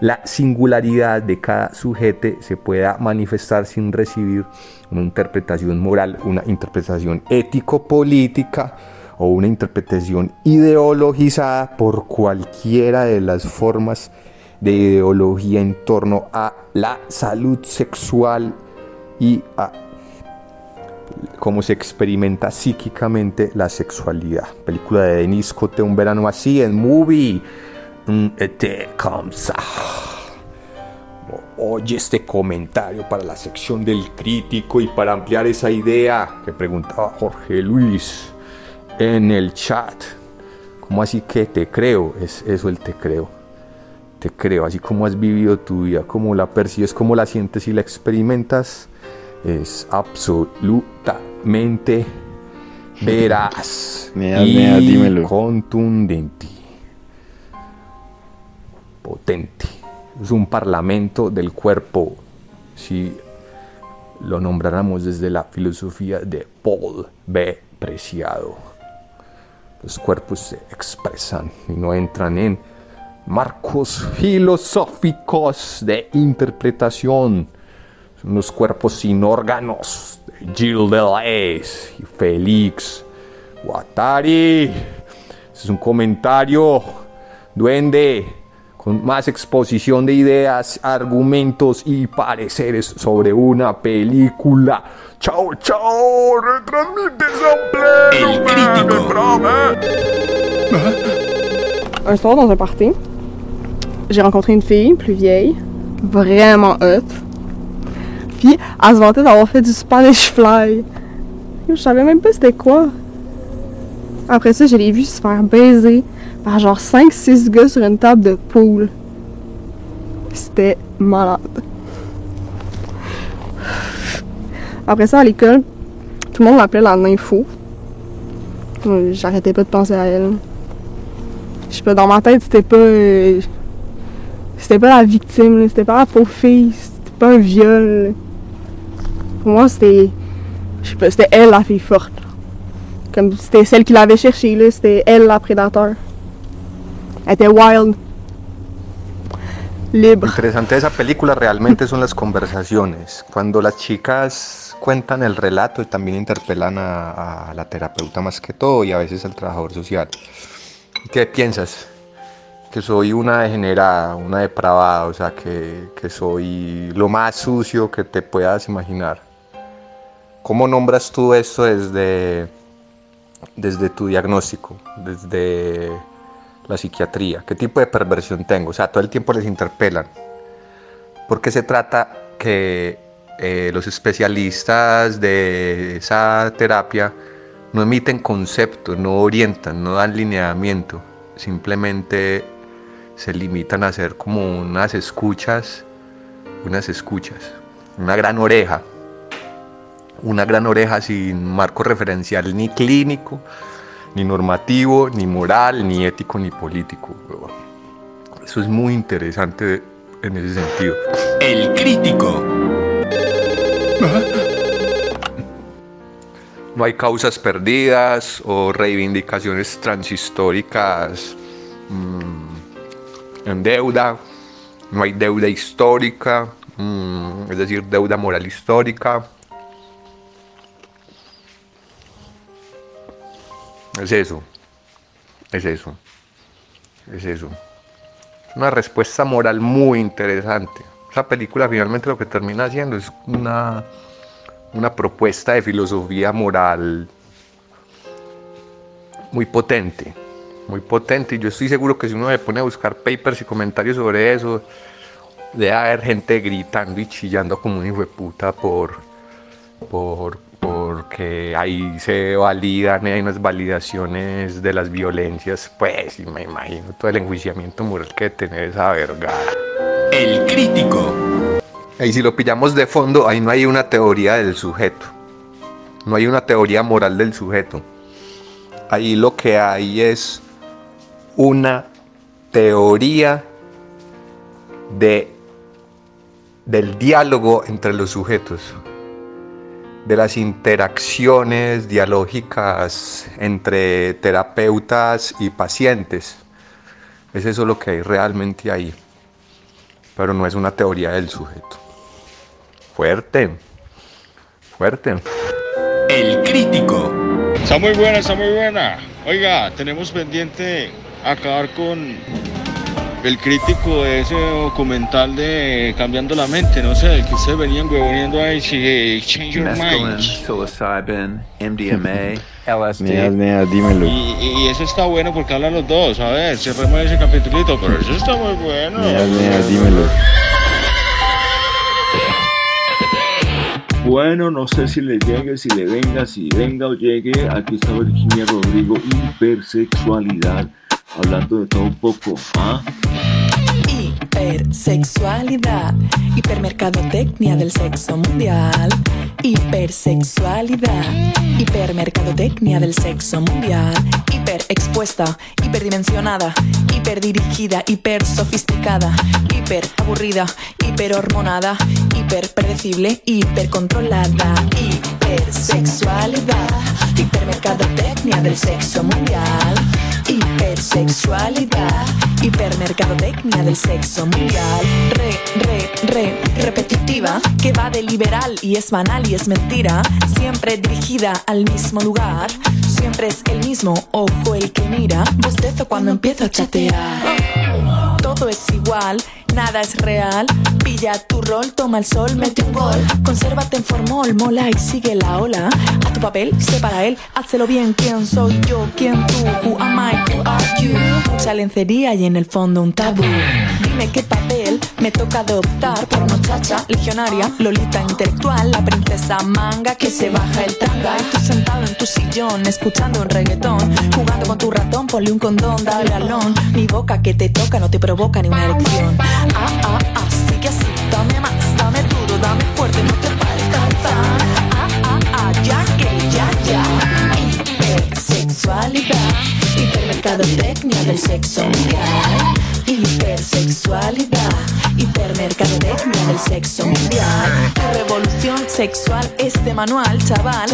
la singularidad de cada sujeto se pueda manifestar sin recibir una interpretación moral, una interpretación ético-política o una interpretación ideologizada por cualquiera de las formas de ideología en torno a la salud sexual y a cómo se experimenta psíquicamente la sexualidad. Película de Denis Cote, Un verano así, en movie. Te comes Oye este comentario para la sección del crítico y para ampliar esa idea que preguntaba Jorge Luis en el chat. ¿Cómo así que te creo? Es eso el te creo. Te creo, así como has vivido tu vida, como la percibes, como la sientes y la experimentas es absolutamente veraz y dímelo. contundente, potente. Es un parlamento del cuerpo, si lo nombráramos desde la filosofía de Paul B. Preciado. Los cuerpos se expresan y no entran en marcos filosóficos de interpretación son los cuerpos sin órganos de Gilles Deleuze y Félix Guattari. Ese es un comentario, duende, con más exposición de ideas, argumentos y pareceres sobre una película. Chao, chao, retransmite El crítico. Un soir, dans un party, j'ai rencontré une fille plus vieille, vraiment hot. Puis elle se vantait d'avoir fait du Spanish Fly. Je savais même pas c'était quoi. Après ça, je l'ai vu se faire baiser par genre 5-6 gars sur une table de pool. C'était malade. Après ça, à l'école, tout le monde l'appelait la nympho. Euh, J'arrêtais pas de penser à elle. Je sais pas, dans ma tête, c'était pas. euh, c'était pas la victime, c'était pas la pauvre fille, c'était pas un viol. Pour moi, c'était. Je sais pas, c'était elle la fille forte. Comme c'était celle qui l'avait cherchée, là, c'était elle la prédateur. Elle était wild. Libre. interesante de esa película realmente son las conversaciones. Cuando las chicas cuentan el relato y también interpelan a, a la terapeuta más que todo y a veces al trabajador social. ¿Qué piensas? Que soy una degenerada, una depravada, o sea, que, que soy lo más sucio que te puedas imaginar. ¿Cómo nombras tú esto desde, desde tu diagnóstico, desde la psiquiatría? ¿Qué tipo de perversión tengo? O sea, todo el tiempo les interpelan. ¿Por qué se trata que eh, los especialistas de esa terapia no emiten conceptos, no orientan, no dan lineamiento? Simplemente se limitan a hacer como unas escuchas, unas escuchas, una gran oreja, una gran oreja sin marco referencial ni clínico, ni normativo, ni moral, ni ético, ni político. Eso es muy interesante en ese sentido. El crítico. No hay causas perdidas o reivindicaciones transhistóricas mm, en deuda. No hay deuda histórica, mm, es decir, deuda moral histórica. Es eso, es eso, es eso. Una respuesta moral muy interesante. Esa película finalmente lo que termina haciendo es una, una propuesta de filosofía moral muy potente, muy potente. Y yo estoy seguro que si uno se pone a buscar papers y comentarios sobre eso, debe haber gente gritando y chillando como un hijo de puta por, por, porque ahí se validan, hay unas validaciones de las violencias, pues, y me imagino todo el enjuiciamiento moral que tener esa verga. El crítico. Y si lo pillamos de fondo, ahí no hay una teoría del sujeto. No hay una teoría moral del sujeto. Ahí lo que hay es una teoría de, del diálogo entre los sujetos, de las interacciones dialógicas entre terapeutas y pacientes. Es eso lo que hay realmente ahí, pero no es una teoría del sujeto. Fuerte, fuerte. El crítico. Está muy buena, está muy buena. Oiga, tenemos pendiente acabar con el crítico de ese documental de Cambiando la Mente, no sé, el que ustedes venían huevoneando ahí, si Change Your Mind. psilocybin, MDMA, LSD. Nea, nea, dímelo. Y, y eso está bueno porque hablan los dos, a ver, cerremos ese capitulito, pero eso está muy bueno. Nea, nea, dímelo. Bueno, no sé si le llegue, si le venga, si venga o llegue. Aquí está Virginia Rodrigo, hipersexualidad. Hablando de todo un poco, ¿ah? Hipersexualidad, hipermercadotecnia del sexo mundial. Hipersexualidad, hipermercadotecnia del sexo mundial. Hiperexpuesta, hiperdimensionada, hiperdirigida, hipersofisticada, hiperaburrida, hiperhormonada, hiperpredecible, hipercontrolada. Hipersexualidad, hipermercadotecnia del sexo mundial. Hipersexualidad, hipermercadotecnia del sexo mundial. Re, re, re, repetitiva, que va de liberal y es banal y es mentira. Siempre dirigida al mismo lugar. Siempre es el mismo ojo el que mira. Bostezo cuando empiezo a chatear. Todo es igual, nada es real. Pilla tu rol, toma el sol, mete un gol. Consérvate en formol, mola y sigue la ola. A tu papel, separa él, hazlo bien. ¿Quién soy yo? ¿Quién tú? Who am I? Who are you? Mucha lencería y en el fondo un tabú. Dime qué papel Me toca adoptar por muchacha legionaria, lolita intelectual, la princesa manga que se baja el tanga. Y sentado en tu sillón, escuchando un reggaetón, jugando con tu ratón, ponle un condón, dale alón. Mi boca que te toca no te provoca ni una erección. Ah, ah, ah, sigue así, dame más, dame duro, dame fuerte, no te pares, canta. Ah, ah, ah, ya que, ya, ya. Hipersexualidad, hipermercadotecnia del sexo mundial. Hipersexualidad, hipermercadotecnia del sexo mundial. Revolución sexual, este manual, chaval.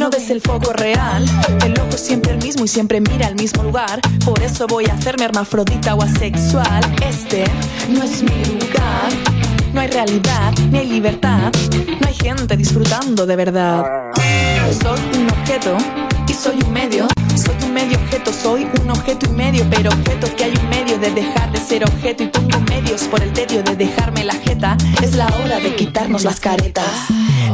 No ves el foco real. El es siempre el mismo y siempre mira al mismo lugar. Por eso voy a hacerme hermafrodita o asexual. Este no es mi lugar. No hay realidad, ni hay libertad. No hay gente disfrutando de verdad. Soy un objeto y soy un medio. Soy un medio objeto, soy un objeto y medio, pero objeto que hay un medio de dejar de ser objeto y pongo medios por el tedio de dejarme la Es la hora de quitarnos las caretas.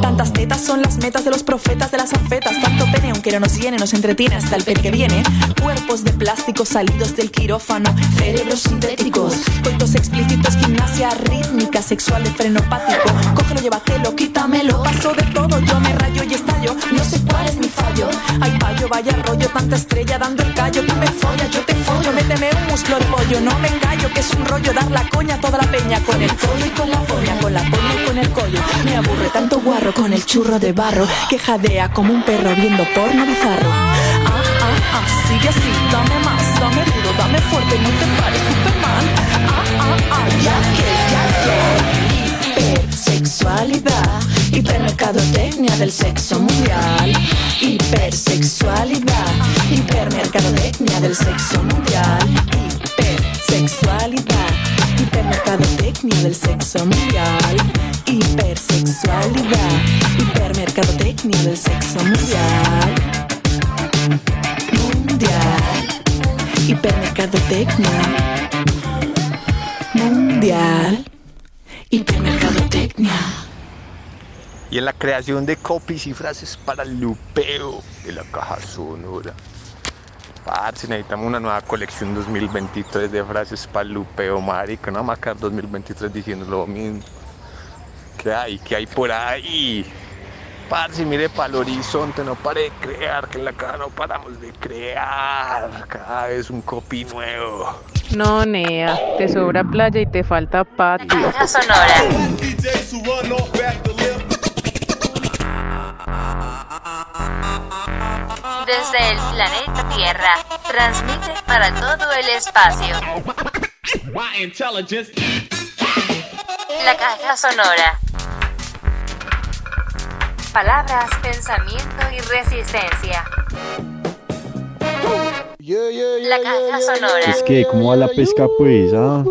Tantas tetas son las metas de los profetas de las afetas. Tanto pene, aunque no nos llene, nos entretiene hasta el pene que viene. Cuerpos de plástico salidos del quirófano, cerebros sintéticos, coitos explícitos, gimnasia rítmica, sexual de frenopático. Cógelo, llévatelo, quítamelo. Paso de todo, yo me rayo y estallo. No sé cuál es mi fallo. Ay, payo, vaya rollo, tanta estrella dando el callo. Tú me follas, yo te follo. Méteme un muslo de pollo, no me callo, que es un rollo dar la coña a toda la peña. Con el collo y con la polla, con la y con el collo. Me aburre tanto guarro con el churro de barro que jadea como un perro viendo porno bizarro. Ah, ah, ah, sigue así, dame más, dame duro, dame fuerte, no te pares, Superman. Ah, ah, ah, ya que, ya que. Hipersexualidad, hipermercadotecnia del sexo mundial. Hipersexualidad, hipermercadotecnia del sexo mundial. Hipersexualidad, hipermercadotecnia del sexo mundial. Hipersexualidad, hipermercadotecnia del sexo mundial. Mundial, hipermercadotecnia. Mundial, hipermercadotecnia. Y en la creación de copies y frases para el lupeo de la caja sonora. Parce, necesitamos una nueva colección 2023 de frases para el lupeo, marica. No vamos a quedar 2023 diciendo lo mismo. ¿Qué hay? ¿Qué hay por ahí? Parce, mire para el horizonte, no pare de crear, que en la caja no paramos de crear. Cada vez un copy nuevo. No, Nea, te sobra playa y te falta patio. Sonora. Desde el planeta Tierra, transmite para todo el espacio. La caja sonora. Palabras, pensamiento y resistencia. La caja sonora. Es que, ¿cómo va la pesca, pues? ah?